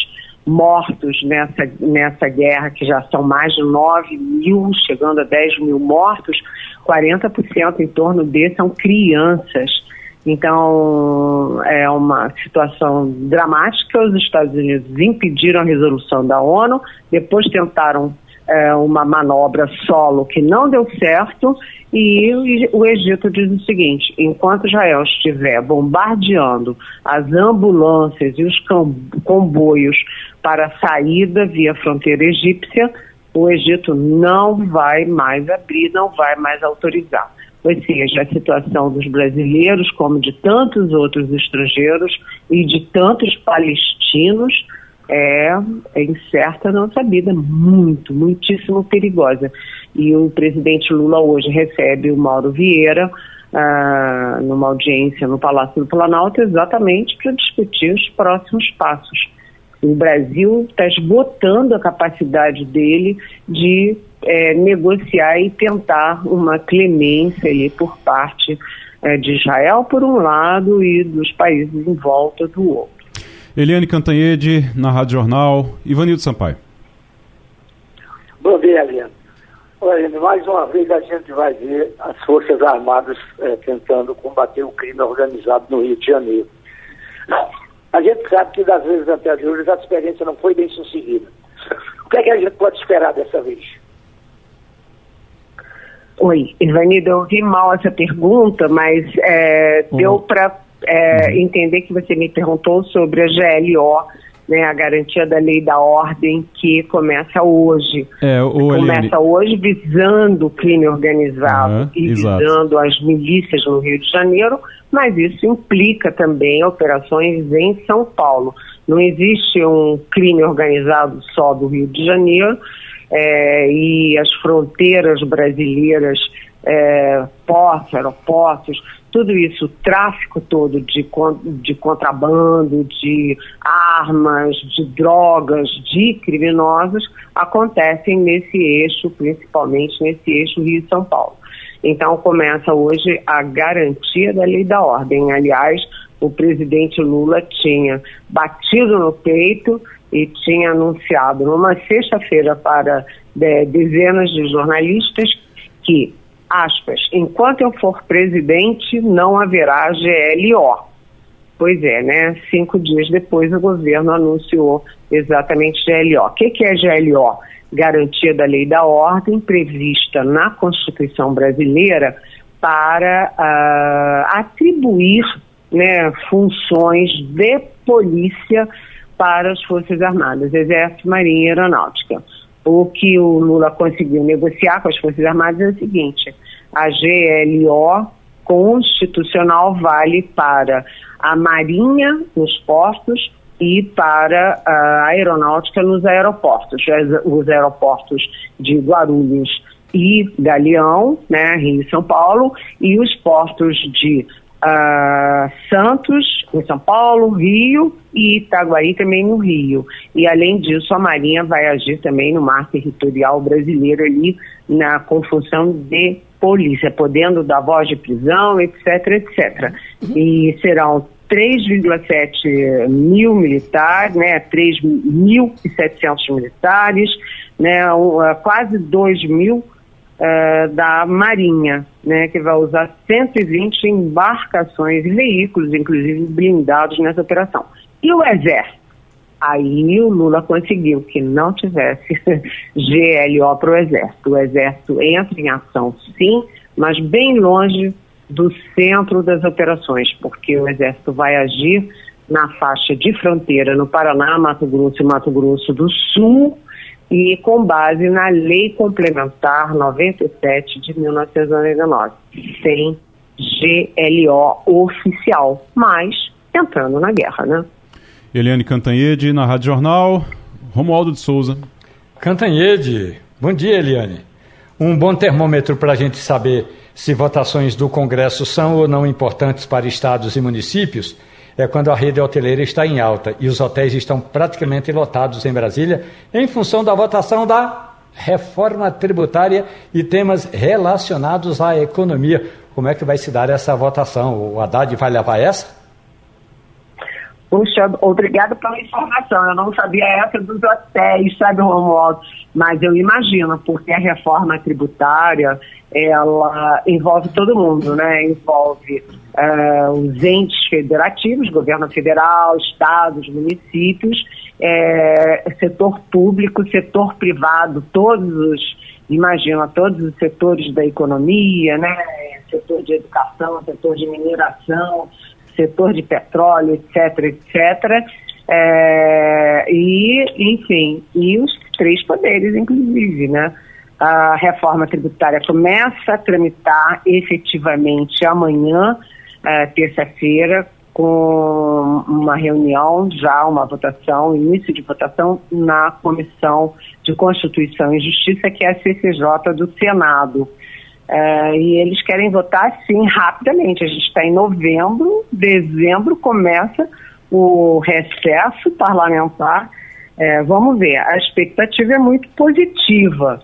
mortos nessa, nessa guerra, que já são mais de 9 mil, chegando a 10 mil mortos, 40% em torno desses são crianças. Então, é uma situação dramática. Os Estados Unidos impediram a resolução da ONU, depois tentaram é, uma manobra solo que não deu certo, e o Egito diz o seguinte: enquanto Israel estiver bombardeando as ambulâncias e os comboios para saída via fronteira egípcia, o Egito não vai mais abrir, não vai mais autorizar ou seja, a situação dos brasileiros, como de tantos outros estrangeiros e de tantos palestinos, é, é incerta, não sabida, muito, muitíssimo perigosa. E o presidente Lula hoje recebe o Mauro Vieira ah, numa audiência no Palácio do Planalto exatamente para discutir os próximos passos. O Brasil está esgotando a capacidade dele de é, negociar e tentar uma clemência aí por parte é, de Israel, por um lado, e dos países em volta do outro. Eliane Cantanhede, na Rádio Jornal. Ivanildo Sampaio. Bom dia, Eliane. Olha, mais uma vez a gente vai ver as Forças Armadas é, tentando combater o crime organizado no Rio de Janeiro. A gente sabe que das vezes anteriores a experiência não foi bem sucedida. O que é que a gente pode esperar dessa vez? Oi, Ivanildo, eu ouvi mal essa pergunta, mas é, uhum. deu para é, uhum. entender que você me perguntou sobre a GLO, né, a garantia da lei da ordem, que começa hoje. É, o começa Eliane... hoje visando o crime organizado uhum, e exato. visando as milícias no Rio de Janeiro, mas isso implica também operações em São Paulo. Não existe um crime organizado só do Rio de Janeiro, é, e as fronteiras brasileiras, é, portos, aeroportos, tudo isso, o tráfico todo de, de contrabando, de armas, de drogas, de criminosos, acontecem nesse eixo, principalmente nesse eixo Rio-São Paulo. Então começa hoje a garantia da lei da ordem. Aliás, o presidente Lula tinha batido no peito e tinha anunciado numa sexta-feira para é, dezenas de jornalistas que, aspas, enquanto eu for presidente, não haverá GLO. Pois é, né? Cinco dias depois o governo anunciou exatamente GLO. O que, que é GLO? Garantia da lei da ordem prevista na Constituição brasileira para uh, atribuir né, funções de polícia para as Forças Armadas, Exército, Marinha e Aeronáutica. O que o Lula conseguiu negociar com as Forças Armadas é o seguinte: a GLO constitucional vale para a Marinha nos portos e para a aeronáutica nos aeroportos. Os aeroportos de Guarulhos e Galeão, né, Rio e São Paulo, e os portos de uh, Santos, em São Paulo, Rio e Itaguaí também no Rio. E além disso, a Marinha vai agir também no mar territorial brasileiro ali na com função de polícia, podendo dar voz de prisão, etc, etc. E serão 3,7 mil militares, né, 3.700 militares, né, quase 2 mil uh, da Marinha, né, que vai usar 120 embarcações e veículos, inclusive blindados nessa operação. E o Exército? Aí o Lula conseguiu que não tivesse GLO para o Exército. O Exército entra em ação, sim, mas bem longe do centro das operações, porque o Exército vai agir na faixa de fronteira no Paraná, Mato Grosso e Mato Grosso do Sul, e com base na Lei Complementar 97 de 1999, sem GLO oficial, mas entrando na guerra, né? Eliane Cantanhede, na Rádio Jornal, Romualdo de Souza. Cantanhede, bom dia, Eliane. Um bom termômetro para a gente saber se votações do Congresso são ou não importantes para estados e municípios é quando a rede hoteleira está em alta e os hotéis estão praticamente lotados em Brasília em função da votação da reforma tributária e temas relacionados à economia. Como é que vai se dar essa votação? O Haddad vai levar essa? Puxa, obrigado pela informação. Eu não sabia essa dos hotéis, sabe, Romualdo? Mas eu imagino, porque a reforma tributária, ela envolve todo mundo, né? Envolve uh, os entes federativos, governo federal, estados, municípios, é, setor público, setor privado, todos os, imagina, todos os setores da economia, né? Setor de educação, setor de mineração, setor de petróleo, etc., etc. É, e, enfim, e os três poderes, inclusive, né? A reforma tributária começa a tramitar efetivamente amanhã, é, terça-feira, com uma reunião, já uma votação, início de votação na Comissão de Constituição e Justiça, que é a CCJ do Senado. É, e eles querem votar, sim, rapidamente. A gente está em novembro, dezembro começa o recesso parlamentar. É, vamos ver, a expectativa é muito positiva,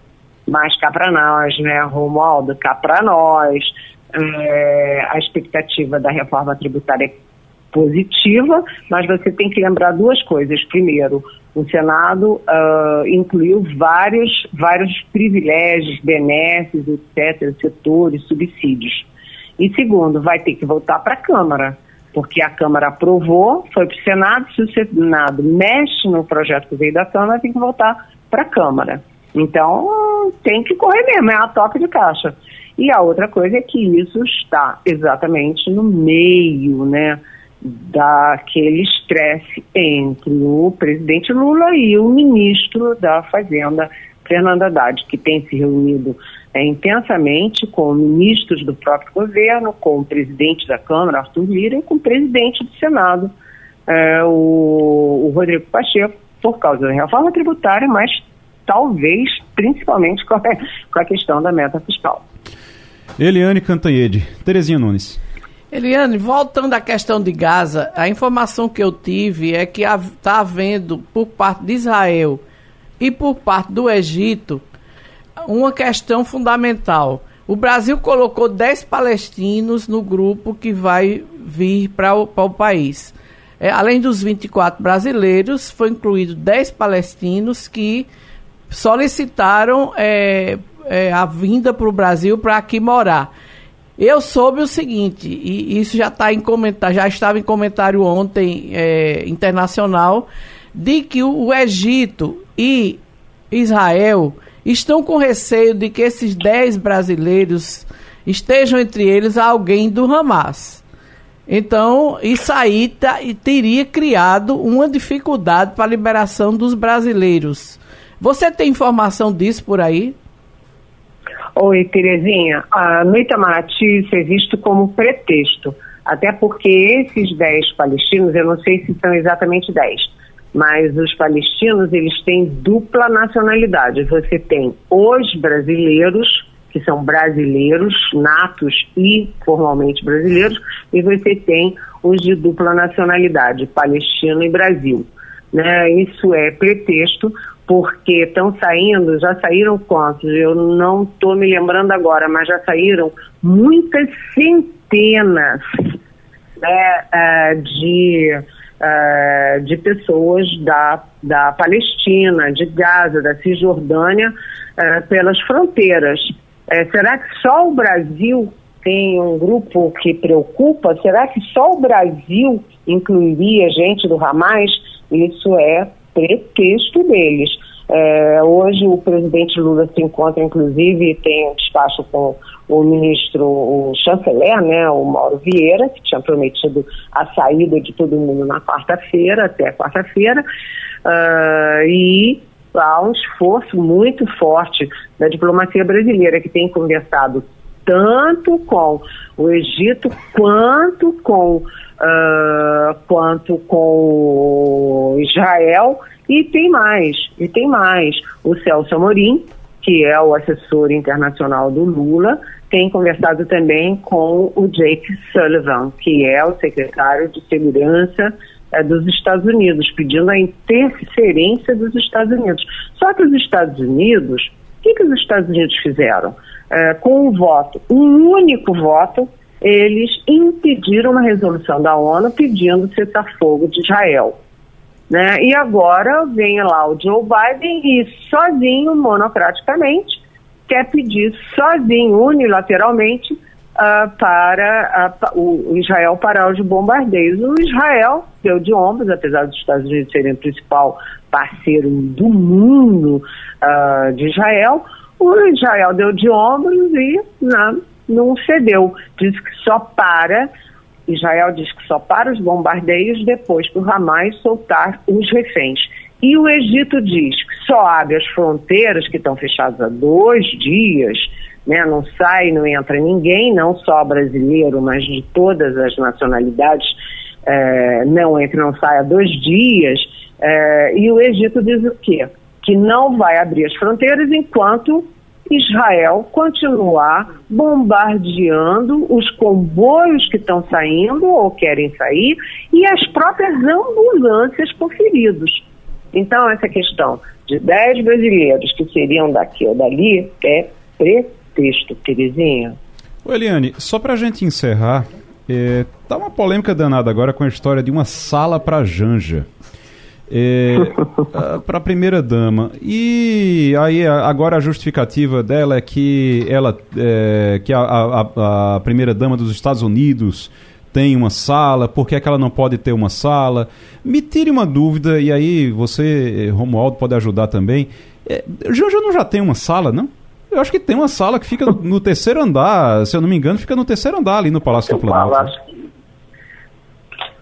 mas cá para nós, né, Romualdo, cá para nós, é, a expectativa da reforma tributária é positiva, mas você tem que lembrar duas coisas. Primeiro, o Senado uh, incluiu vários, vários privilégios, benesses, etc., setores, subsídios. E segundo, vai ter que voltar para a Câmara, porque a Câmara aprovou, foi para o Senado, se o Senado mexe no projeto que veio da Câmara, tem que voltar para a Câmara. Então, tem que correr mesmo, é a toque de caixa. E a outra coisa é que isso está exatamente no meio, né? daquele estresse entre o presidente Lula e o ministro da Fazenda, Fernando Haddad, que tem se reunido é, intensamente com ministros do próprio governo, com o presidente da Câmara, Arthur Lira, e com o presidente do Senado, é, o, o Rodrigo Pacheco, por causa da reforma tributária, mas talvez principalmente com a, com a questão da meta fiscal. Eliane Cantanhede. Terezinha Nunes. Eliane, voltando à questão de Gaza, a informação que eu tive é que está havendo, por parte de Israel e por parte do Egito, uma questão fundamental. O Brasil colocou 10 palestinos no grupo que vai vir para o, o, país. É, além dos 24 brasileiros, foi incluído 10 palestinos que solicitaram é, é, a vinda para o Brasil para aqui morar. Eu soube o seguinte, e isso já está em comentário, já estava em comentário ontem é, internacional, de que o, o Egito e Israel estão com receio de que esses 10 brasileiros estejam entre eles alguém do Hamas. Então, isso aí tá, teria criado uma dificuldade para a liberação dos brasileiros. Você tem informação disso por aí? Oi, Terezinha. Ah, no Itamaraty isso é visto como pretexto. Até porque esses 10 palestinos, eu não sei se são exatamente 10, mas os palestinos eles têm dupla nacionalidade. Você tem os brasileiros, que são brasileiros, natos e formalmente brasileiros, e você tem os de dupla nacionalidade, Palestina e Brasil. Né? Isso é pretexto porque estão saindo, já saíram quantos? Eu não estou me lembrando agora, mas já saíram muitas centenas né, uh, de, uh, de pessoas da, da Palestina, de Gaza, da Cisjordânia, uh, pelas fronteiras. será que só o Brasil tem um grupo que preocupa? Será que só o Brasil incluiria gente do Hamas? Isso é pretexto deles. É, hoje o presidente Lula se encontra, inclusive, tem um despacho com o ministro, o chanceler, né, o Mauro Vieira, que tinha prometido a saída de todo mundo na quarta-feira, até quarta-feira, uh, e há um esforço muito forte da diplomacia brasileira, que tem conversado tanto com o Egito quanto com, uh, quanto com Israel e tem mais, e tem mais. O Celso Amorim, que é o assessor internacional do Lula, tem conversado também com o Jake Sullivan, que é o secretário de Segurança é, dos Estados Unidos, pedindo a interferência dos Estados Unidos. Só que os Estados Unidos, o que, que os Estados Unidos fizeram? É, com um voto, um único voto, eles impediram uma resolução da ONU pedindo cessar-fogo de Israel. Né? E agora vem lá o Joe Biden e sozinho, monocraticamente, quer pedir sozinho, unilateralmente, uh, para uh, o Israel parar os bombardeios. O Israel deu de ombros, apesar dos Estados Unidos serem o principal parceiro do mundo uh, de Israel, o Israel deu de ombros e não, não cedeu. Diz que só para Israel diz que só para os bombardeios depois que o Hamas soltar os reféns. E o Egito diz que só abre as fronteiras, que estão fechadas há dois dias, né, não sai, não entra ninguém, não só brasileiro, mas de todas as nacionalidades, é, não entra, não sai há dois dias. É, e o Egito diz o quê? Que não vai abrir as fronteiras enquanto Israel continuar bombardeando os comboios que estão saindo ou querem sair e as próprias ambulâncias com feridos. Então, essa questão de 10 brasileiros que seriam daqui ou dali é pretexto, Terezinha. Ô Eliane, só para a gente encerrar, é, tá uma polêmica danada agora com a história de uma sala para Janja é, para a primeira dama. E aí agora a justificativa dela é que ela é, que a, a, a, primeira dama dos Estados Unidos tem uma sala, por que, é que ela não pode ter uma sala? Me tire uma dúvida, e aí você, Romualdo, pode ajudar também. É, Janja não já tem uma sala, não? Eu acho que tem uma sala que fica no, no terceiro andar, se eu não me engano, fica no terceiro andar ali no Palácio do Planalto. Palácio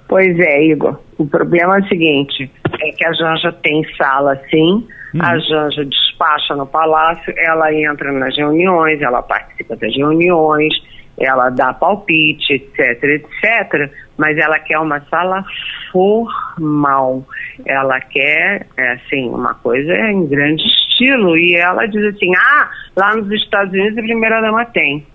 Pois é, Igor. O problema é o seguinte: é que a Janja tem sala sim, hum. a Janja despacha no palácio, ela entra nas reuniões, ela participa das reuniões, ela dá palpite, etc, etc, mas ela quer uma sala formal. Ela quer, é, assim, uma coisa em grande estilo. E ela diz assim: ah, lá nos Estados Unidos a primeira-dama tem.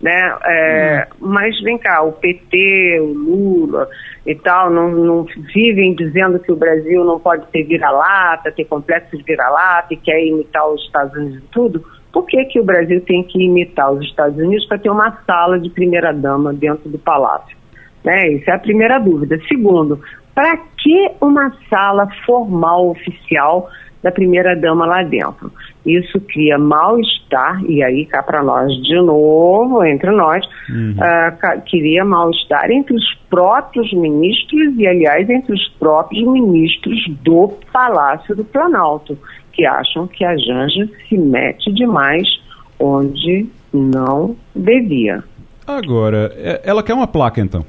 Né? É, hum. Mas vem cá, o PT, o Lula e tal, não, não vivem dizendo que o Brasil não pode ter vira-lata, ter complexo de vira-lata e quer imitar os Estados Unidos e tudo. Por que, que o Brasil tem que imitar os Estados Unidos para ter uma sala de primeira-dama dentro do palácio? Né? Isso é a primeira dúvida. Segundo, para que uma sala formal oficial da primeira-dama lá dentro. Isso cria mal-estar, e aí cá para nós de novo, entre nós, uhum. uh, cria mal-estar entre os próprios ministros e, aliás, entre os próprios ministros do Palácio do Planalto, que acham que a Janja se mete demais onde Não devia. Agora, é- ela quer uma placa então.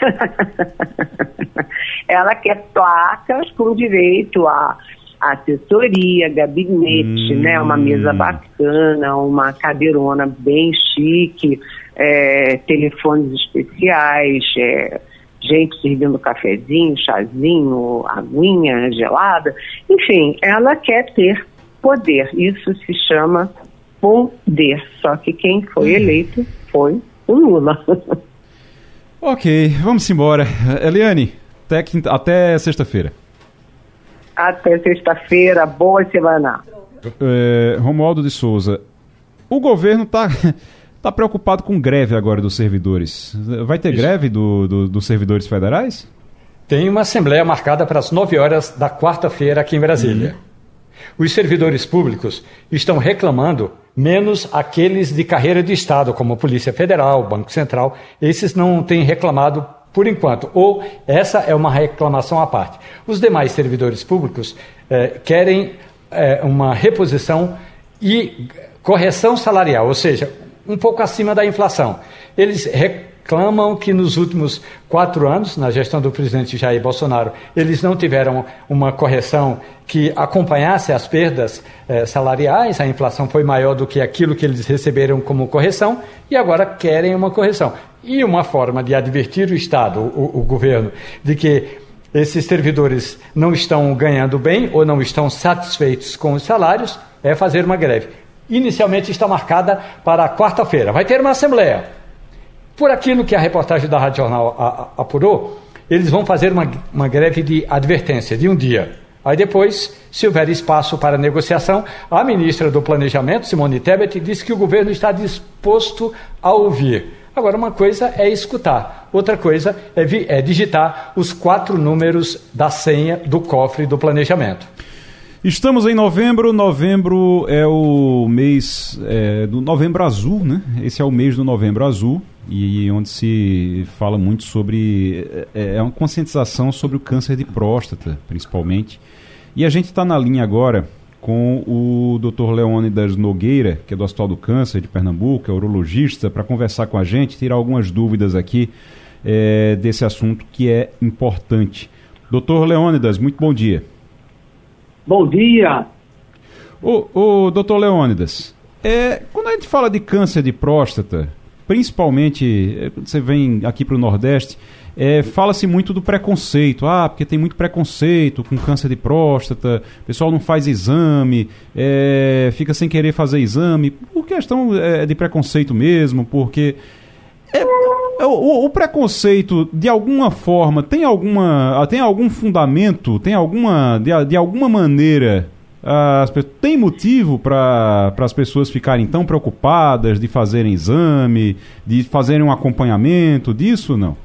Ela quer placas com direito a assessoria, gabinete, Hum. né? Uma mesa bacana, uma cadeirona bem chique, é, telefones especiais, é, gente servindo cafezinho, chazinho, aguinha gelada. Enfim, ela quer ter poder. Isso se chama poder. Só que quem foi eleito foi o Lula. Ok, vamos embora. Eliane, até, quinta- até sexta-feira. Até sexta-feira, boa semana. É, Romualdo de Souza, o governo está tá preocupado com greve agora dos servidores. Vai ter greve do, do- dos servidores federais? Tem uma assembleia marcada para as 9 horas da quarta-feira aqui em Brasília. Os servidores públicos estão reclamando menos aqueles de carreira de Estado, como Polícia Federal, Banco Central. Esses não têm reclamado por enquanto, ou essa é uma reclamação à parte. Os demais servidores públicos eh, querem eh, uma reposição e correção salarial, ou seja, um pouco acima da inflação. Eles reclamam que nos últimos quatro anos, na gestão do presidente Jair Bolsonaro, eles não tiveram uma correção que acompanhasse as perdas eh, salariais, a inflação foi maior do que aquilo que eles receberam como correção e agora querem uma correção. E uma forma de advertir o Estado, o, o governo, de que esses servidores não estão ganhando bem ou não estão satisfeitos com os salários é fazer uma greve. Inicialmente está marcada para quarta-feira. Vai ter uma assembleia. Por aquilo que a reportagem da Rádio Jornal apurou, eles vão fazer uma, uma greve de advertência de um dia. Aí depois, se houver espaço para negociação, a ministra do Planejamento, Simone Tebet, disse que o governo está disposto a ouvir. Agora, uma coisa é escutar, outra coisa é, é digitar os quatro números da senha do cofre do planejamento. Estamos em novembro. Novembro é o mês é, do Novembro Azul, né? Esse é o mês do Novembro Azul e onde se fala muito sobre é, é uma conscientização sobre o câncer de próstata, principalmente. E a gente está na linha agora com o Dr. Leônidas Nogueira, que é do Hospital do Câncer de Pernambuco, é urologista, para conversar com a gente, tirar algumas dúvidas aqui é, desse assunto que é importante. Doutor Leônidas, muito bom dia. Bom dia. Ô, ô doutor Leônidas, é, quando a gente fala de câncer de próstata, principalmente é, você vem aqui para o Nordeste, é, fala-se muito do preconceito. Ah, porque tem muito preconceito com câncer de próstata, o pessoal não faz exame, é, fica sem querer fazer exame, por questão é, de preconceito mesmo, porque é, o, o- o preconceito, de alguma forma, tem alguma tem algum fundamento, tem alguma de, de alguma maneira as pe- tem motivo para as pessoas ficarem tão preocupadas de fazerem exame, de fazerem um acompanhamento disso não?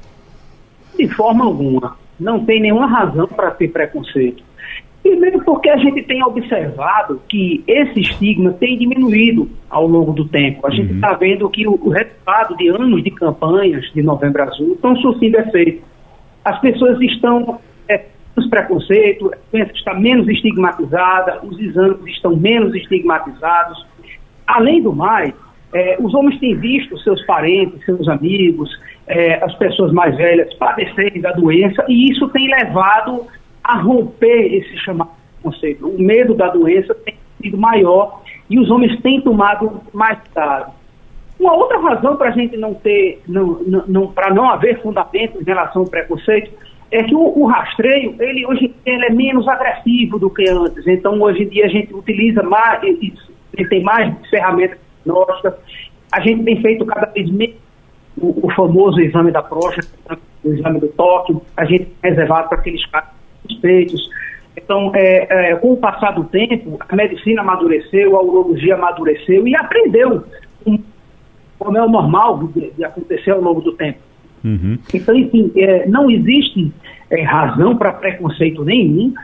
De forma alguma. Não tem nenhuma razão para ter preconceito. Primeiro porque a gente tem observado que esse estigma tem diminuído ao longo do tempo. A gente está vendo que o, o resultado de anos de campanhas de Novembro Azul estão surtindo efeito. As pessoas estão é, menos preconceito, a doença está menos estigmatizada, os exames estão menos estigmatizados. Além do mais, eh, os homens têm visto seus parentes, seus amigos, eh, as pessoas mais velhas padecerem da doença e isso tem levado a romper esse chamado conceito. O medo da doença tem sido maior e os homens têm tomado mais cuidado. Uma outra razão para a gente não ter, não, não, para não haver fundamento em relação ao preconceito, é que o, o rastreio, ele hoje ele é menos agressivo do que antes. Então, hoje em dia, a gente utiliza mais, ele tem mais ferramentas diagnósticas. A gente tem feito cada vez menos o, o famoso exame da próstata, o exame do toque, a gente reservado para aqueles casos suspeitos. Então, é, é, com o passar do tempo, a medicina amadureceu, a urologia amadureceu e aprendeu como é o normal de, de acontecer ao longo do tempo. Uhum. Então, enfim, é, não existe é, razão para preconceito nenhum.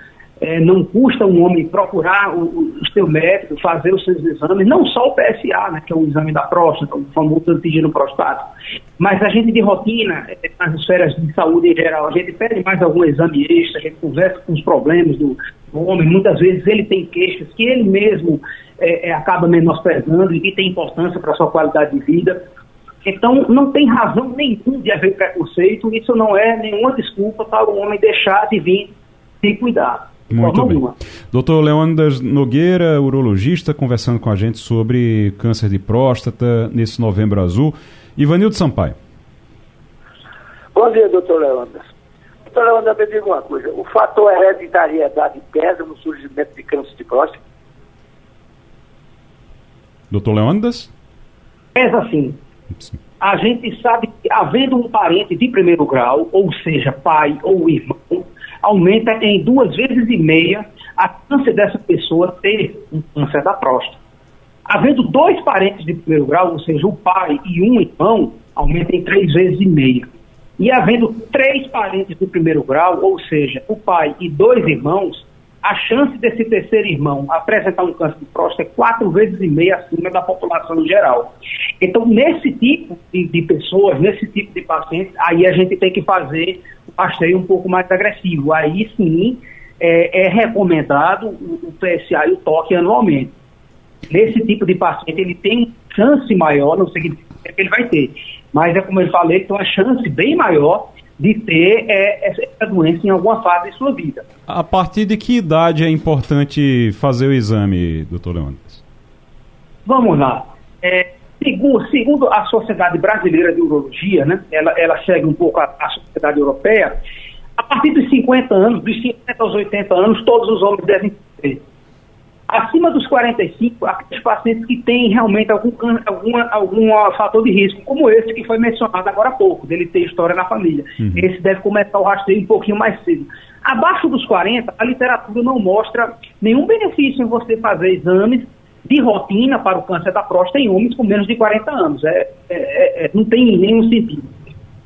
É, não custa um homem procurar o, o, seu médico, fazer os seus exames, não só o PSA, né, que é o exame da próstata, o famoso antígeno prostático, mas a gente de rotina, é, nas esferas de saúde em geral, a gente pede mais algum exame extra, a gente conversa com os problemas do, do homem, muitas vezes ele tem queixas que ele mesmo é, é, acaba menosprezando e que tem importância para a sua qualidade de vida. Então, não tem razão nenhuma de haver preconceito, isso não é nenhuma desculpa para o homem deixar de vir se cuidar. Muito bem. Doutor Leônidas Nogueira, urologista, conversando com a gente sobre câncer de próstata nesse novembro azul. Ivanildo Sampaio. Bom dia, doutor Leônidas. Doutor Leônidas, me diga uma coisa. O fator hereditariedade pesa no surgimento de câncer de próstata? Doutor Leônidas? Pesa sim. sim. A gente sabe que, havendo um parente de primeiro grau, ou seja, pai ou irmão, aumenta em duas vezes e meia a chance dessa pessoa ter um câncer da próstata. Havendo dois parentes de primeiro grau, ou seja, o pai e um irmão, aumenta em três vezes e meia. E havendo três parentes de primeiro grau, ou seja, o pai e dois irmãos, a chance desse terceiro irmão apresentar um câncer de próstata é quatro vezes e meia acima da população geral. Então, nesse tipo de, de pessoas, nesse tipo de pacientes, aí a gente tem que fazer um rastreio um pouco mais agressivo. Aí sim é, é recomendado o, o PSA e o toque anualmente. Nesse tipo de paciente, ele tem chance maior, não significa que ele vai ter, mas é como eu falei, tem uma chance bem maior de ter é, essa doença em alguma fase de sua vida. A partir de que idade é importante fazer o exame, doutor Leônidas? Vamos lá. É, segundo, segundo, a Sociedade Brasileira de Urologia, né, ela, ela segue um pouco a, a Sociedade Europeia, a partir dos 50 anos, dos 50 aos 80 anos, todos os homens devem ter. Acima dos 45, aqueles pacientes que têm realmente algum, alguma, algum fator de risco, como esse que foi mencionado agora há pouco, dele ter história na família. Uhum. Esse deve começar o rastreio um pouquinho mais cedo. Abaixo dos 40, a literatura não mostra nenhum benefício em você fazer exames de rotina para o câncer da próstata em homens com menos de 40 anos. É, é, é, não tem nenhum sentido.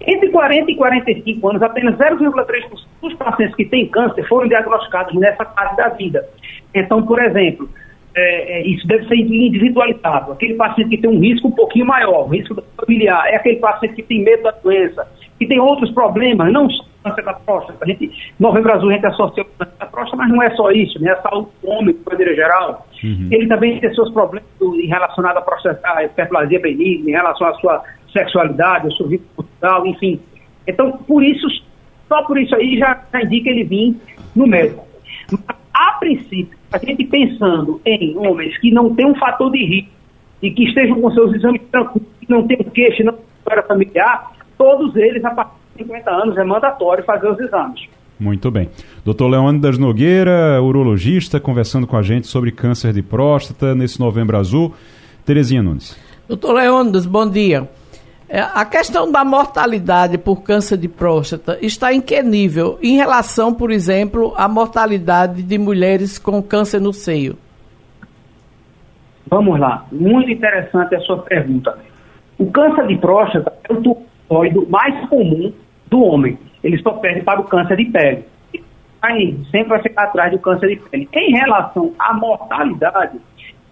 Entre 40 e 45 anos, apenas 0,3% dos pacientes que têm câncer foram diagnosticados nessa fase da vida. Então, por exemplo, é, é, isso deve ser individualizado. Aquele paciente que tem um risco um pouquinho maior, um risco familiar, é aquele paciente que tem medo da doença, que tem outros problemas, não só câncer da próstata. A gente, Novembro Azul, a gente associa o câncer da próstata, mas não é só isso, né? A saúde do homem, de maneira geral. Uhum. Ele também tem seus problemas em relação à próstata, à hiperplasia benigna, em relação à sua sexualidade, ao seu vínculo cultural, enfim. Então, por isso, só por isso aí já, já indica ele vir no médico. Mas, a princípio, a gente pensando em homens que não têm um fator de risco e que estejam com seus exames tranquilos, que não têm queixa, não tem familiar, todos eles, a partir de 50 anos, é mandatório fazer os exames. Muito bem. Doutor Leônidas Nogueira, urologista, conversando com a gente sobre câncer de próstata nesse novembro azul. Terezinha Nunes. Doutor Leônidas, bom dia. É, a questão da mortalidade por câncer de próstata está em que nível em relação, por exemplo, à mortalidade de mulheres com câncer no seio? Vamos lá, muito interessante a sua pergunta. O câncer de próstata é o tumoroide mais comum do homem. Ele só perde para o câncer de pele. Aí, sempre vai ficar atrás do câncer de pele. Em relação à mortalidade,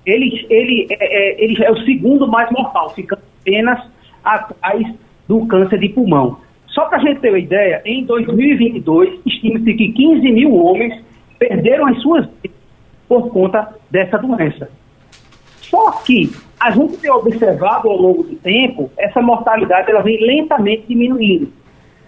ele, ele, é, é ele é o segundo mais mortal, ficando apenas atrás do câncer de pulmão. Só para a gente ter uma ideia, em 2022, estima-se que 15 mil homens perderam as suas vidas por conta dessa doença. Só que a gente tem observado ao longo do tempo, essa mortalidade ela vem lentamente diminuindo.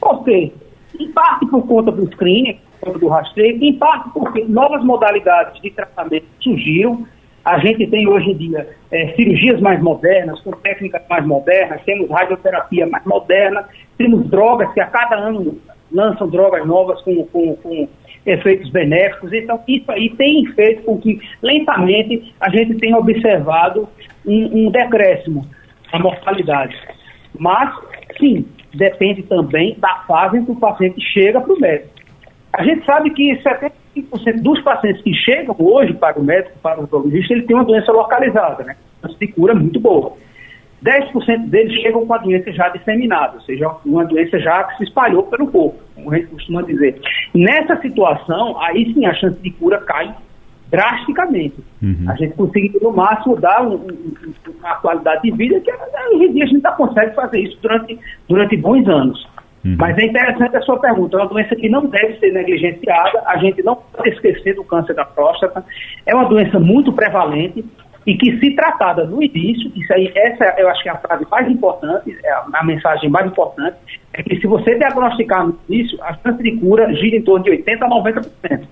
Por quê? Em parte por conta do screening, do rastreio, em parte porque novas modalidades de tratamento surgiram, a gente tem hoje em dia é, cirurgias mais modernas, com técnicas mais modernas, temos radioterapia mais moderna, temos drogas que a cada ano lançam drogas novas com, com, com efeitos benéficos. Então, isso aí tem feito com que, lentamente, a gente tenha observado um, um decréscimo na mortalidade. Mas, sim, depende também da fase em que o paciente chega para o médico. A gente sabe que 75% dos pacientes que chegam hoje para o médico, para o urologista, ele tem uma doença localizada, né? De cura muito boa. 10% deles chegam com a doença já disseminada, ou seja, uma doença já que se espalhou pelo corpo, como a gente costuma dizer. Nessa situação, aí sim a chance de cura cai drasticamente. Uhum. A gente consegue, no máximo, dar um, um, uma qualidade de vida que hoje em dia a gente ainda consegue fazer isso durante, durante bons anos. Uhum. Mas é interessante a sua pergunta. É uma doença que não deve ser negligenciada. A gente não pode esquecer do câncer da próstata. É uma doença muito prevalente. e que se tratada no início, isso aí, essa eu acho que é a frase mais importante, é a, mensagem mais importante, é que se você diagnosticar no início, a chance de cura gira em torno de 80% a 90%.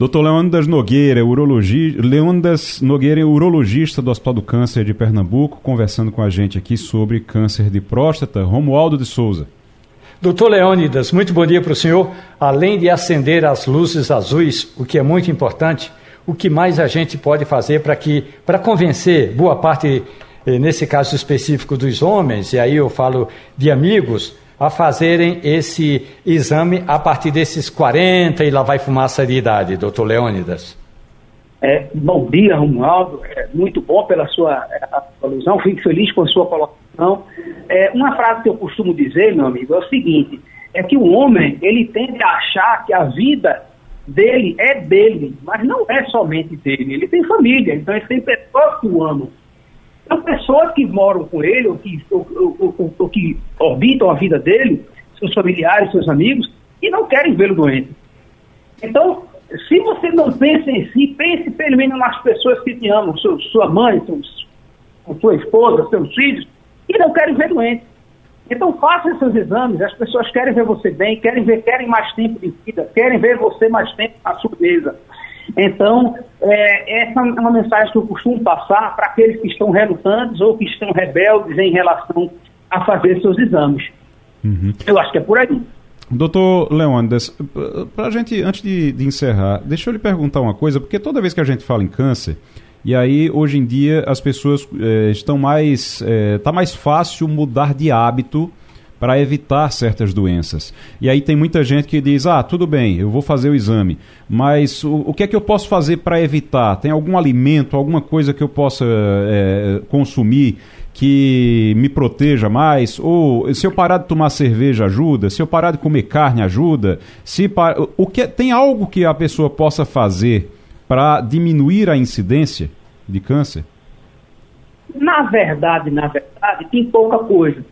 Doutor Leônidas Nogueira, urologi... Leônidas Nogueira, urologista do Hospital do Câncer de Pernambuco, conversando com a gente aqui sobre câncer de próstata. Romualdo de Souza. Doutor Leônidas, muito bom dia para o senhor. Além de acender as luzes azuis, o que é muito importante, o que mais a gente pode fazer para que, para convencer boa parte, eh, nesse caso específico dos homens, e aí eu falo de amigos, a fazerem esse exame a partir desses 40 e lá vai fumaça de idade, doutor Leônidas? É, bom dia, Romualdo. É, muito bom pela sua é, alusão. Fico feliz com a sua colocação. É, uma frase que eu costumo dizer, meu amigo, é o seguinte: é que o homem ele tende a achar que a vida dele é dele, mas não é somente dele. Ele tem família, então ele tem pessoas que o amam. São pessoas que moram com ele, ou que, ou, ou, ou, que orbitam a vida dele, seus familiares, seus amigos, e não querem vê-lo doente. Então, se você não pensa em si, pense pelo menos nas pessoas que te amam, seu, sua mãe, sua esposa, seus filhos, e não querem ver doente. Então faça esses exames, as pessoas querem ver você bem, querem ver, querem mais tempo de vida, querem ver você mais tempo na sua mesa. Então, é, essa é uma mensagem que eu costumo passar para aqueles que estão relutantes ou que estão rebeldes em relação a fazer seus exames. Uhum. Eu acho que é por aí. Doutor Leônidas, para a gente, antes de, de, encerrar, deixa eu lhe perguntar uma coisa, porque toda vez que a gente fala em câncer, e aí hoje em dia as pessoas é, estão mais. Está é, mais fácil mudar de hábito para evitar certas doenças. E aí tem muita gente que diz: ah, tudo bem, eu vou fazer o exame, mas o, o que é que eu posso fazer para evitar? Tem algum alimento, alguma coisa que eu possa é, consumir que me proteja mais? Ou se eu parar de tomar cerveja ajuda? Se eu parar de comer carne ajuda? Se o que tem algo que a pessoa possa fazer para diminuir a incidência de câncer? Na verdade, na verdade, tem pouca coisa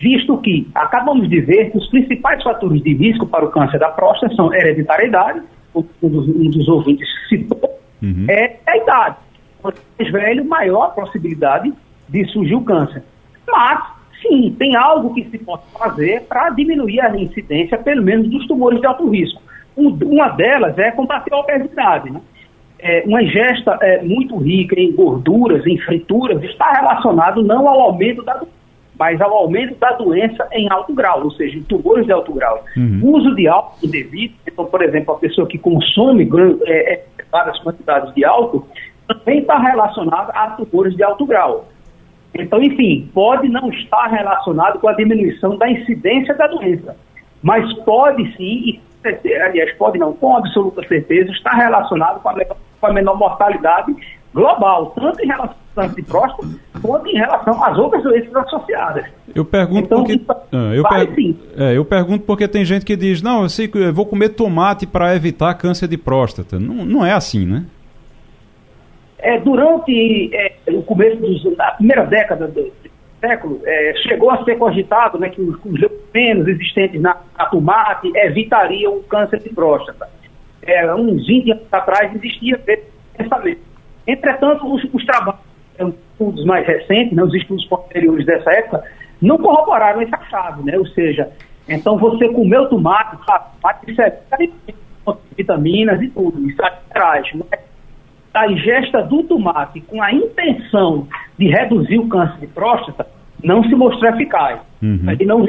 visto que acabamos de ver que os principais fatores de risco para o câncer da próstata são hereditariedade, um dos, um dos ouvintes citou, uhum. é a idade. Quanto mais velho, maior a possibilidade de surgir o câncer. Mas, sim, tem algo que se pode fazer para diminuir a incidência, pelo menos, dos tumores de alto risco. Um, uma delas é combater a obesidade. Né? É, uma ingesta é, muito rica em gorduras, em frituras, está relacionado não ao aumento da doença, mas ao aumento da doença em alto grau, ou seja, em tumores de alto grau. Uhum. Uso de álcool indevido, então, por exemplo, a pessoa que consome é, é, várias quantidades de álcool, também está relacionada a tumores de alto grau. Então, enfim, pode não estar relacionado com a diminuição da incidência da doença, mas pode sim, e, aliás, pode não, com absoluta certeza, estar relacionado com a, com a menor mortalidade global, tanto em relação ao câncer de próstata, quanto em relação às outras doenças associadas. Eu pergunto então, porque ah, eu, per... é, eu pergunto porque tem gente que diz não, eu sei que eu vou comer tomate para evitar câncer de próstata. Não, não é assim, né? É, durante é, o começo dos, da primeira década do século, é, chegou a ser cogitado né, que os, os existentes na, na tomate evitariam o câncer de próstata. É, uns 20 anos atrás existia esse pensamento. Entretanto, os, os trabalhos, estudos mais recentes, né, os estudos posteriores dessa época, não corroboraram essa chave, né? Ou seja, então você comeu tomate, tomate isso é vitaminas e tudo, isso traz. Mas a ingesta do tomate com a intenção de reduzir o câncer de próstata não se mostrou eficaz. Uhum. E não,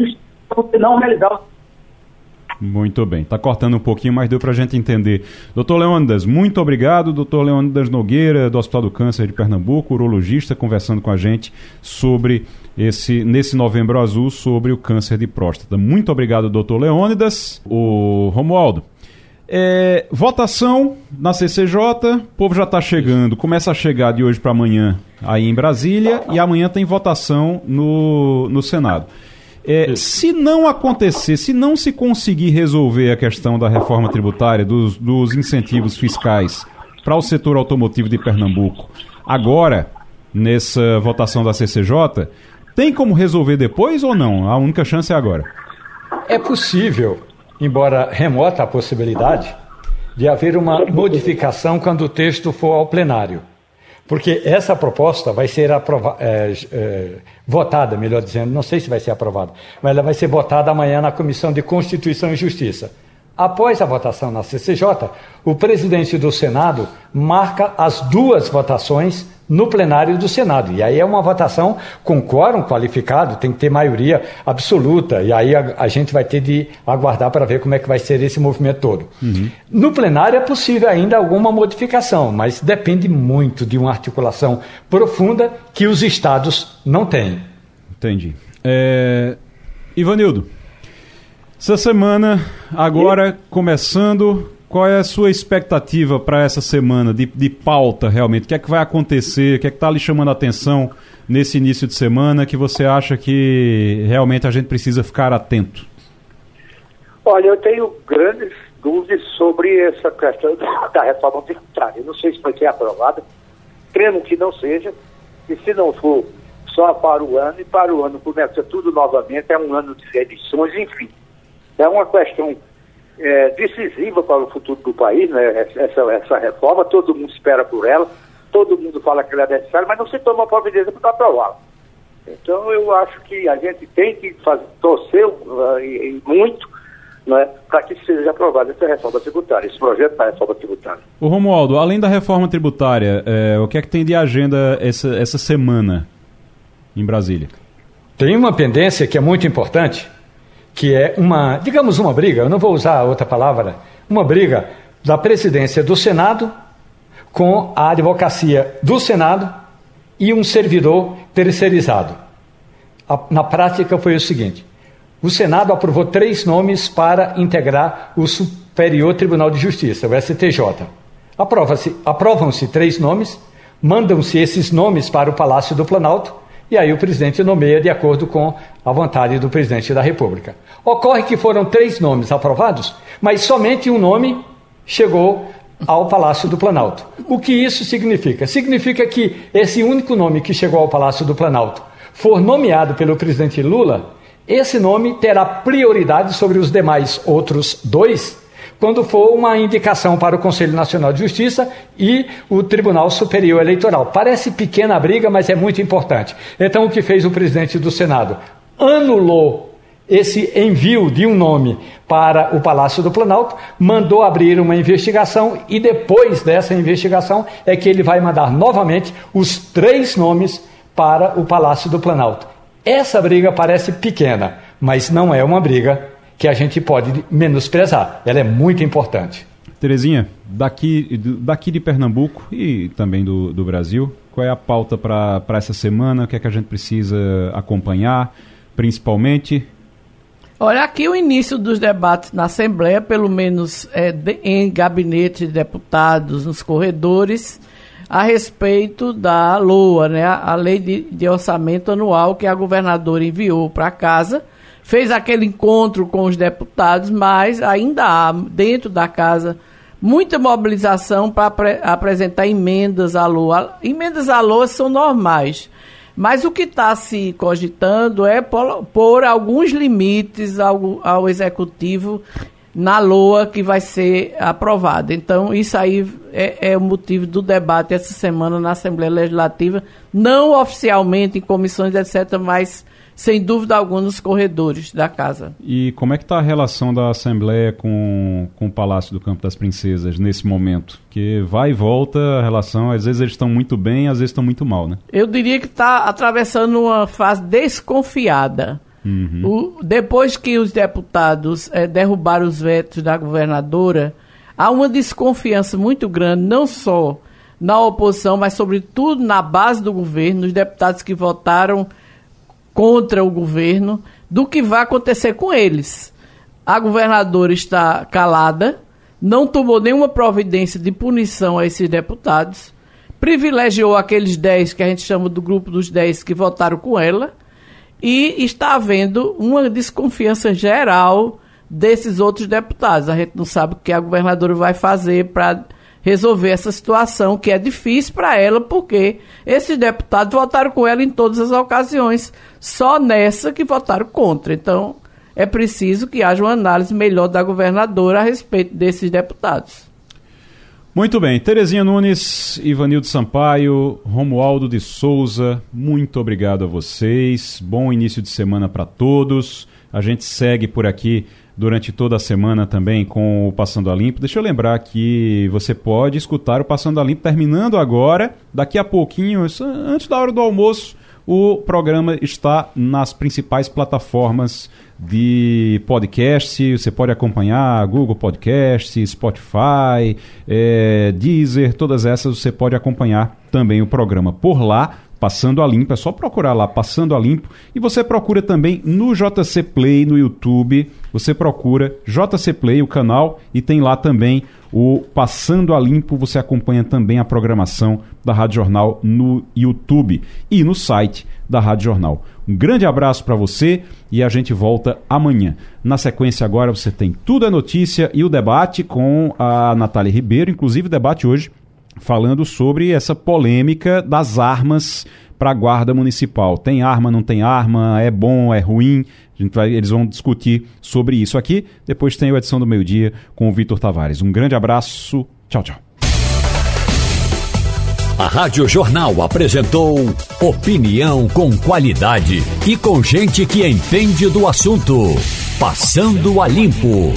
não realizar muito bem. Está cortando um pouquinho, mas deu para a gente entender. Doutor Leônidas, muito obrigado. Doutor Leônidas Nogueira, do Hospital do Câncer de Pernambuco, urologista, conversando com a gente sobre esse, nesse novembro azul, sobre o câncer de próstata. Muito obrigado, doutor Leônidas. O Romualdo. É, votação na CCJ, o povo já está chegando, começa a chegar de hoje para amanhã aí em Brasília e amanhã tem votação no, no Senado. É, se não acontecer, se não se conseguir resolver a questão da reforma tributária, dos, dos incentivos fiscais para o setor automotivo de Pernambuco, agora, nessa votação da CCJ, tem como resolver depois ou não? A única chance é agora. É possível, embora remota a possibilidade, de haver uma modificação quando o texto for ao plenário. Porque essa proposta vai ser aprova é, é, votada, melhor dizendo, não sei se vai ser aprovada, mas ela vai ser votada amanhã na Comissão de Constituição e Justiça. Após a votação na CCJ, o presidente do Senado marca as duas votações no plenário do Senado. E aí é uma votação com quórum qualificado, tem que ter maioria absoluta. E aí a, a gente vai ter de aguardar para ver como é que vai ser esse movimento todo. Uhum. No plenário é possível ainda alguma modificação, mas depende muito de uma articulação profunda que os estados não têm. Entendi. É... Ivanildo, essa semana, agora e... começando, qual é a sua expectativa para essa semana de, de pauta realmente? O que é que vai acontecer? O que é que está lhe chamando a atenção nesse início de semana que você acha que realmente a gente precisa ficar atento? Olha, eu tenho grandes dúvidas sobre essa questão da reforma tributária. Eu não sei se vai ser aprovada, creio que não seja, e se não for, só para o ano, e para o ano começa tudo novamente, é um ano de eleições, enfim. É uma questão é, decisiva para o futuro do país, né? essa, essa reforma, todo mundo espera por ela, todo mundo fala que ela é necessária, mas não se toma providência para aprová-la. Então eu acho que a gente tem que fazer, torcer uh, e, e muito né, para que seja aprovada essa reforma tributária, esse projeto da reforma tributária. O Romualdo, além da reforma tributária, é, o que é que tem de agenda essa, essa semana em Brasília? Tem uma pendência que é muito importante, que é uma, digamos, uma briga, eu não vou usar outra palavra, uma briga da presidência do Senado com a advocacia do Senado e um servidor terceirizado. na prática foi o seguinte: o Senado aprovou três nomes para integrar o Superior Tribunal de Justiça, o STJ. Aprovam-se três nomes, mandam-se esses nomes para o Palácio do Planalto e aí o presidente nomeia de acordo com a vontade do presidente da República. Ocorre que foram três nomes aprovados, mas somente um nome chegou ao Palácio do Planalto. O que isso significa? Significa que esse único nome que chegou ao Palácio do Planalto for nomeado pelo presidente Lula, esse nome terá prioridade sobre os demais outros dois quando for uma indicação para o Conselho Nacional de Justiça e o Tribunal Superior Eleitoral. Parece pequena briga, mas é muito importante. Então, o que fez o presidente do Senado? Anulou esse envio de um nome para o Palácio do Planalto, mandou abrir uma investigação e depois dessa investigação é que ele vai mandar novamente os três nomes para o Palácio do Planalto. Essa briga parece pequena, mas não é uma briga que a gente pode menosprezar. Ela é muito importante. Terezinha, daqui, daqui de Pernambuco e também do, do Brasil, qual é a pauta para essa semana? O que é que a gente precisa acompanhar, principalmente? Olha, aqui o início dos debates na Assembleia, pelo menos é, de, em gabinete de deputados, nos corredores, a respeito da LOA, né, a Lei de, de Orçamento Anual que a governadora enviou para casa fez aquele encontro com os deputados, mas ainda há dentro da casa muita mobilização para apre apresentar emendas à LOA. Emendas à LOA são normais, mas o que está se cogitando é pôr alguns limites ao, ao executivo na LOA que vai ser aprovada. Então, isso aí é, é, o motivo do debate essa semana na Assembleia Legislativa, não oficialmente em comissões, etc., mas sem dúvida alguma, nos corredores da casa. E como é que está a relação da Assembleia com, com o Palácio do Campo das Princesas nesse momento? Que vai e volta a relação, às vezes eles estão muito bem, às vezes estão muito mal, né? Eu diria que está atravessando uma fase desconfiada. Uhum. O, depois que os deputados é, derrubaram os vetos da governadora, há uma desconfiança muito grande, não só na oposição, mas sobretudo na base do governo, os deputados que votaram contra o governo do que vai acontecer com eles. A governadora está calada, não tomou nenhuma providência de punição a esses deputados, privilegiou aqueles 10 que a gente chama do grupo dos 10 que votaram com ela, e está havendo uma desconfiança geral desses outros deputados. A gente não sabe o que a governadora vai fazer para resolver essa situação que é difícil para ela, porque esses deputados votaram com ela em todas as ocasiões, só nessa que votaram contra. Então, é preciso que haja uma análise melhor da governadora a respeito desses deputados. Muito bem, Terezinha Nunes, Ivanildo Sampaio, Romualdo de Souza, muito obrigado a vocês. Bom início de semana para todos. A gente segue por aqui durante toda a semana também com o Passando a Limpo. Deixa eu lembrar que você pode escutar o Passando a Limpo terminando agora, daqui a pouquinho, antes da hora do almoço. O programa está nas principais plataformas de podcast. Você pode acompanhar Google Podcast, Spotify, é, Deezer, todas essas você pode acompanhar também o programa por lá. Passando a Limpo, é só procurar lá Passando a Limpo e você procura também no JC Play no YouTube. Você procura JC Play, o canal, e tem lá também o Passando a Limpo. Você acompanha também a programação da Rádio Jornal no YouTube e no site da Rádio Jornal. Um grande abraço para você e a gente volta amanhã. Na sequência, agora você tem Tudo é Notícia e o debate com a Natália Ribeiro, inclusive o debate hoje falando sobre essa polêmica das armas para a guarda municipal. Tem arma, não tem arma, é bom, é ruim? Vai, eles vão discutir sobre isso aqui. Depois tem a edição do meio-dia com o Vitor Tavares. Um grande abraço. Tchau, tchau. A Rádio Jornal apresentou opinião com qualidade e com gente que entende do assunto. Passando a limpo.